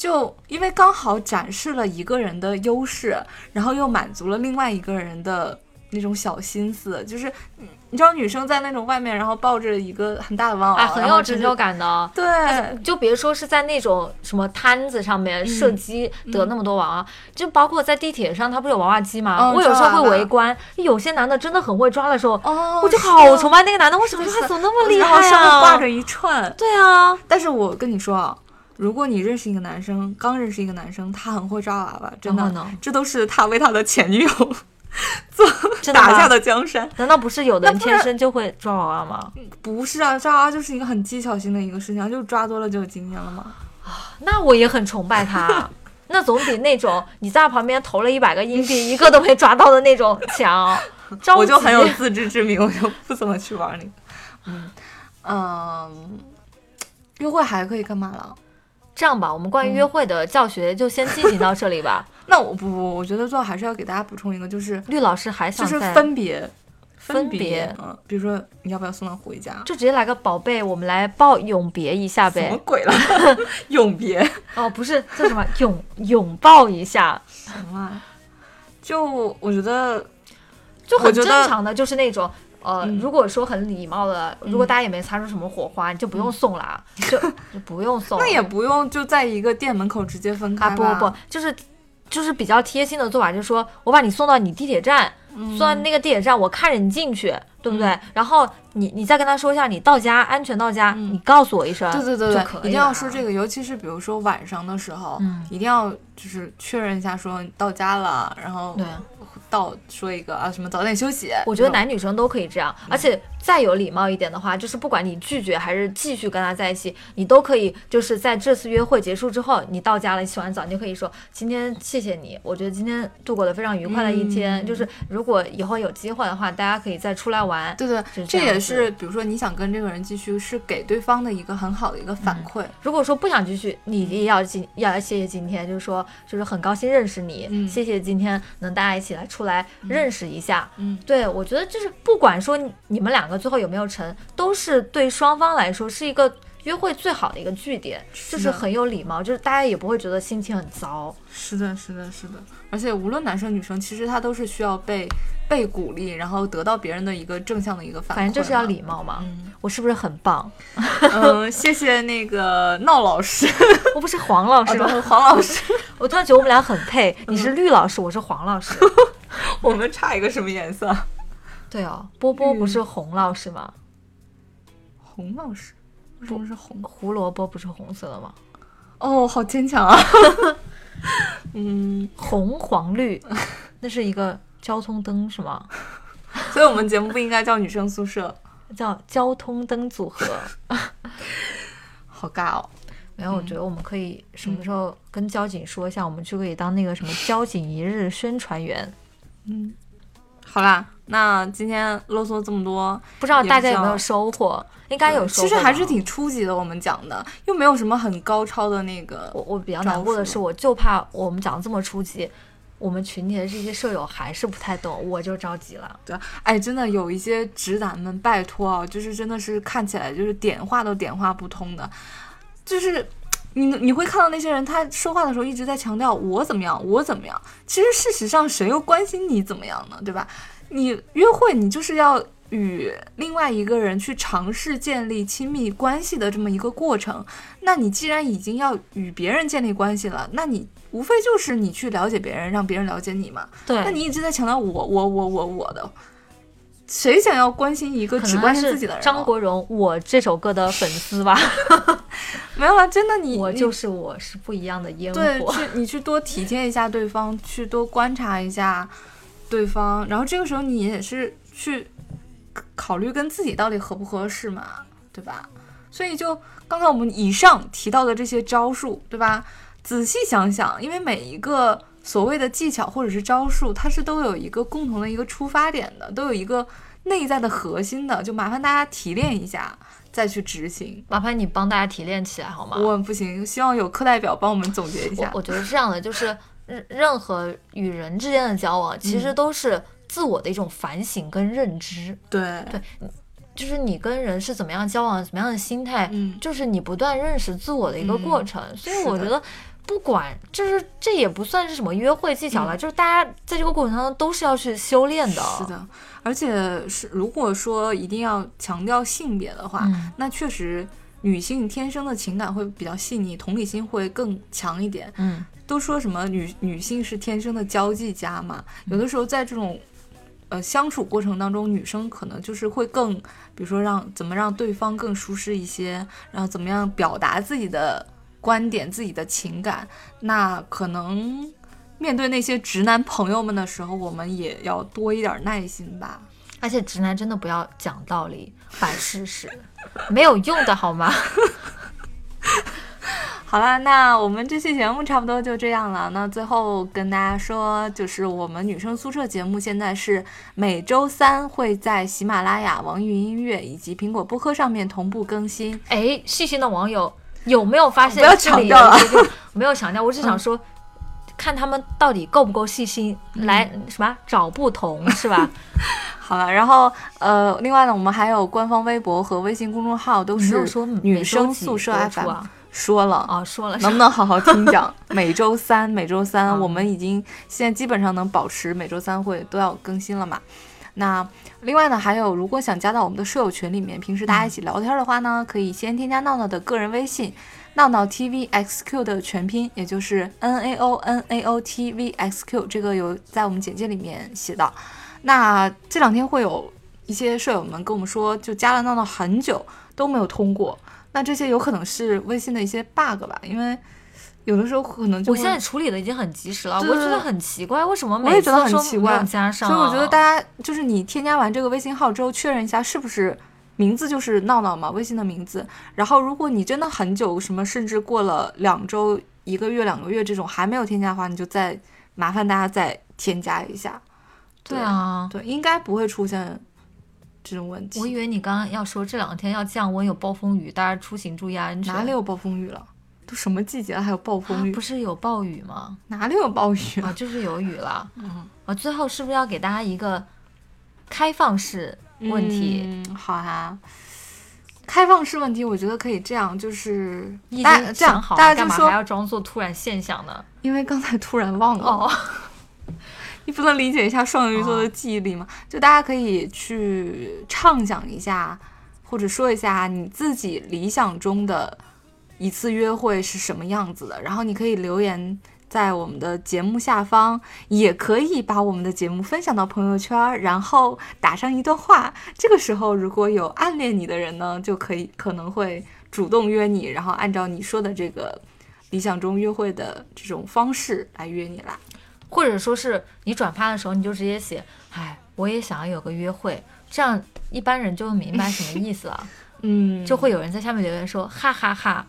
就因为刚好展示了一个人的优势，然后又满足了另外一个人的那种小心思，就是嗯你知道女生在那种外面，然后抱着一个很大的玩偶，哎，很有成就。感的。对，就别说是在那种什么摊子上面射击得那么多娃娃，就包括在地铁上，它不是有娃娃机吗？嗯我有时候会围观，有些男的真的很会抓的时候，哦，我就好崇拜那个男的，为什么是他怎么那么厉然后害啊？上面挂着一串。对啊，但是我跟你说啊，如果你认识一个男生，刚认识一个男生，他很会抓娃娃，真的，呢？这都是他为他的前女友 做打下的江山。难道不是有的人天生就会抓娃娃吗？不是啊，抓娃娃就是一个很技巧性的一个事情啊，就抓多了就有经验了嘛。那我也很崇拜他。那总比那种你在旁边投了一百个硬币，一个都没抓到的那种强。我就很有自知之明，我就不怎么去玩那个。嗯嗯，约会还可以干嘛了？这样吧，我们关于约会的教学就先进行到这里吧。那我不不，我觉得最后还是要给大家补充一个，就是绿老师还想就是分别分别别，嗯，比如说你要不要送他回家？就直接来个宝贝，我们来抱永别一下呗什么。鬼了？永别哦，不是叫什么拥拥抱一下，什么？就我觉得，就很正常的，就是那种。呃，嗯。如果说很礼貌的，如果大家也没擦出什么火花，你就不用送啦，就 就不用送。那也不用就在一个店门口直接分开啊，不不不，就是就是比较贴心的做法，就是说我把你送到你地铁站，嗯。送到那个地铁站，我看着你进去，对不对？然后你你再跟他说一下你到家安全到家，你告诉我一声，对对对对一定要说这个，尤其是比如说晚上的时候，嗯。一定要就是确认一下说到家了，然后对，到说一个啊什么早点休息。我觉得男女生都可以这样，而且再有礼貌一点的话，就是不管你拒绝还是继续跟他在一起，你都可以就是在这次约会结束之后，你到家了，洗完澡，你就可以说今天谢谢你，我觉得今天度过了非常愉快的一天。嗯就是如果以后有机会的话，大家可以再出来玩。对对，是这也是比如说你想跟这个人继续，是给对方的一个很好的一个反馈。如果说不想继续，你也要今要谢谢今天，就是说就是很高兴认识你，嗯谢谢今天能大家一起来出来认识一下。嗯对我觉得就是不管说你你们两个最后有没有成，都是对双方来说是一个约会最好的一个据点，就是很有礼貌，就是大家也不会觉得心情很糟。是的，是的，是的。而且无论男生女生，其实他都是需要被被鼓励，然后得到别人的一个正向的一个反馈。反正就是要礼貌嘛。嗯我是不是很棒？嗯，谢谢那个闹老师，我不是黄老师吗？啊黄老师，我突然觉得我们俩很配，你是绿老师，我是黄老师。我们差一个什么颜色？对哦，波波不是红老师吗？红老师，为什么是红？胡萝卜不是红色的吗？哦，好坚强啊！嗯，红黄绿，那是一个交通灯是吗？所以我们节目不应该叫女生宿舍，叫交通灯组合。好尬哦。没有，我觉得我们可以什么时候跟交警说一下，我们就可以当那个什么交警一日宣传员。嗯，好啦，那今天啰嗦这么多，不知道大家有没有收获？应该有收获。其实还是挺初级的，我们讲的又没有什么很高超的那个。我我比较难过的是，我就怕我们讲的这么初级，我们群里的这些舍友还是不太懂，我就着急了。对，哎，真的有一些直男们，拜托啊，就是真的是看起来就是点话都点话不通的，就是你你会看到那些人，他说话的时候一直在强调我怎么样，我怎么样。其实事实上，谁又关心你怎么样呢？对吧？你约会，你就是要与另外一个人去尝试建立亲密关系的这么一个过程。那你既然已经要与别人建立关系了，那你无非就是你去了解别人，让别人了解你嘛。对，那你一直在强调我我我我我的，谁想要关心一个只关心自己的人？张国荣我这首歌的粉丝吧，没有啊，真的你 你我就是我是不一样的烟 对，火。去你去多体贴一下对方，去多观察一下对方，然后这个时候你也是去考虑跟自己到底合不合适嘛，对吧？所以就刚才我们以上提到的这些招数，对吧？仔细想想，因为每一个所谓的技巧或者是招数，它是都有一个共同的一个出发点的，都有一个内在的核心的，就麻烦大家提炼一下再去执行。麻烦你帮大家提炼起来好吗？我不行，希望有课代表帮我们总结一下。我觉得是这样的，就是任任何与人之间的交往，其实都是自我的一种反省跟认知。对对。就是你跟人是怎么样交往，怎么样的心态，嗯，就是你不断认识自我的一个过程。所以我觉得，不管就是这也不算是什么约会技巧了，就是大家在这个过程当中都是要去修炼的。是的，而且是如果说一定要强调性别的话，那确实女性天生的情感会比较细腻，同理心会更强一点。嗯，都说什么女女性是天生的交际家嘛，有的时候在这种。呃，相处过程当中，女生可能就是会更，比如说让怎么让对方更舒适一些，然后怎么样表达自己的观点、自己的情感。那可能面对那些直男朋友们的时候，我们也要多一点耐心吧。而且直男真的不要讲道理、摆事实，没有用的好吗？好了，那我们这期节目差不多就这样了。那最后跟大家说，就是我们女生宿舍节目现在是每周三会在喜马拉雅、网易云音乐以及苹果播客上面同步更新。哎，细心的网友有没有发现？不要强调了，没有强调，我只想说，看他们到底够不够细心，来什么找不同 是吧？好了，然后呃，另外呢，我们还有官方微博和微信公众号，都是女生宿舍 FM。说了啊，说了，能不能好好听讲？每周三，每周三，我们已经现在基本上能保持每周三会都要更新了嘛。那另外呢，还有如果想加到我们的舍友群里面，平时大家一起聊天的话呢，可以先添加闹闹的个人微信，闹闹 tvxq 的全拼，也就是 n a o n a o t v x q，这个有在我们简介里面写到。那这两天会有一些舍友们跟我们说，就加了闹闹很久都没有通过。那这些有可能是微信的一些 bug 吧，因为有的时候可能就我现在处理的已经很及时了，我觉得很奇怪，为什么我也觉得很奇怪，加上？所以我觉得大家就是你添加完这个微信号之后，确认一下是不是名字就是闹闹嘛，微信的名字。然后如果你真的很久，什么甚至过了两周、一个月、两个月这种还没有添加的话，你就再麻烦大家再添加一下。对啊，对，应该不会出现。这种问题，我以为你刚刚要说这两天要降温，有暴风雨，大家出行注意安全。哪里有暴风雨了？都什么季节了，还有暴风雨？不是有暴雨吗？哪里有暴雨啊？就是有雨了。嗯，啊，最后是不是要给大家一个开放式问题？嗯，好啊。开放式问题，我觉得可以这样，就是大家这样，大家干嘛还要装作突然现象呢？因为刚才突然忘了。哦。你不能理解一下双鱼座的记忆力吗？就大家可以去畅想一下，或者说一下你自己理想中的一次约会是什么样子的。然后你可以留言在我们的节目下方，也可以把我们的节目分享到朋友圈，然后打上一段话。这个时候，如果有暗恋你的人呢，就可以可能会主动约你，然后按照你说的这个理想中约会的这种方式来约你啦。或者说是你转发的时候，你就直接写，哎，我也想要有个约会，这样一般人就会明白什么意思了。嗯，就会有人在下面留言说，哈哈哈，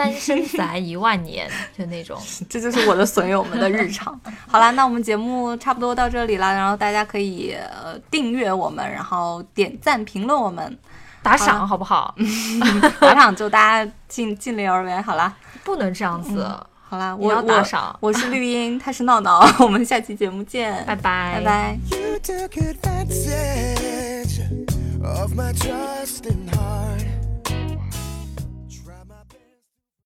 单身宅一万年，就那种。这就是我的损友们的日常。好啦，那我们节目差不多到这里啦，然后大家可以呃订阅我们，然后点赞、评论我们，打赏好不好？打赏就大家尽尽力而为。好啦，不能这样子。好啦，我要打赏。我是绿茵，他是闹闹，我们下期节目见，拜拜，拜拜。